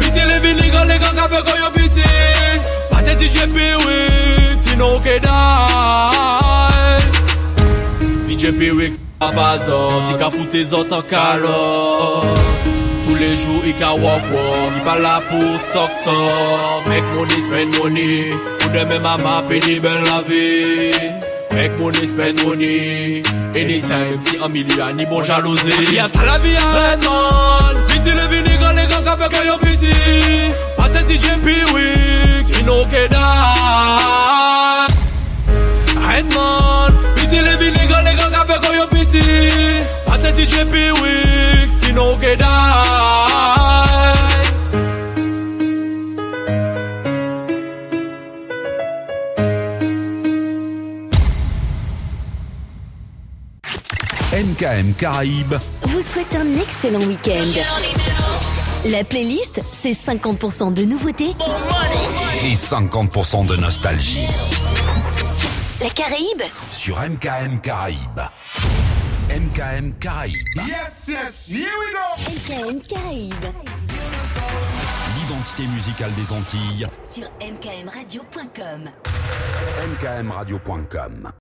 S39: Piti le piti DJ P-Wix, you know ke die DJ P-Wix, a bazot, ti ka foute zot an karot Tous les jours, il ka walk walk, il pas là pour sock sock Make money, spend money, pour demain maman pénible la vie Make money, spend money, anytime, même si un milliard, ni bon jalousie Yes, la vie arrête man, piti le vini, quand les gants, café, quand y'a piti DJ P-Wix, you know que die. Redmond, piti le viniga, les gars, café quand yo piti. Pate DJ P-Wix, you know que die.
S34: MKM Caraïbes
S35: vous souhaite un excellent week-end. La playlist, c'est 50% de nouveautés,
S34: et 50% de nostalgie
S35: la Caraïbe,
S34: sur MKM Caraïbes. MKM Caraïbes,
S40: Yes, yes, here we go.
S35: MKM Caraïbe,
S34: l'identité musicale des Antilles.
S35: sur mkmradio.com.
S34: MKMradio.com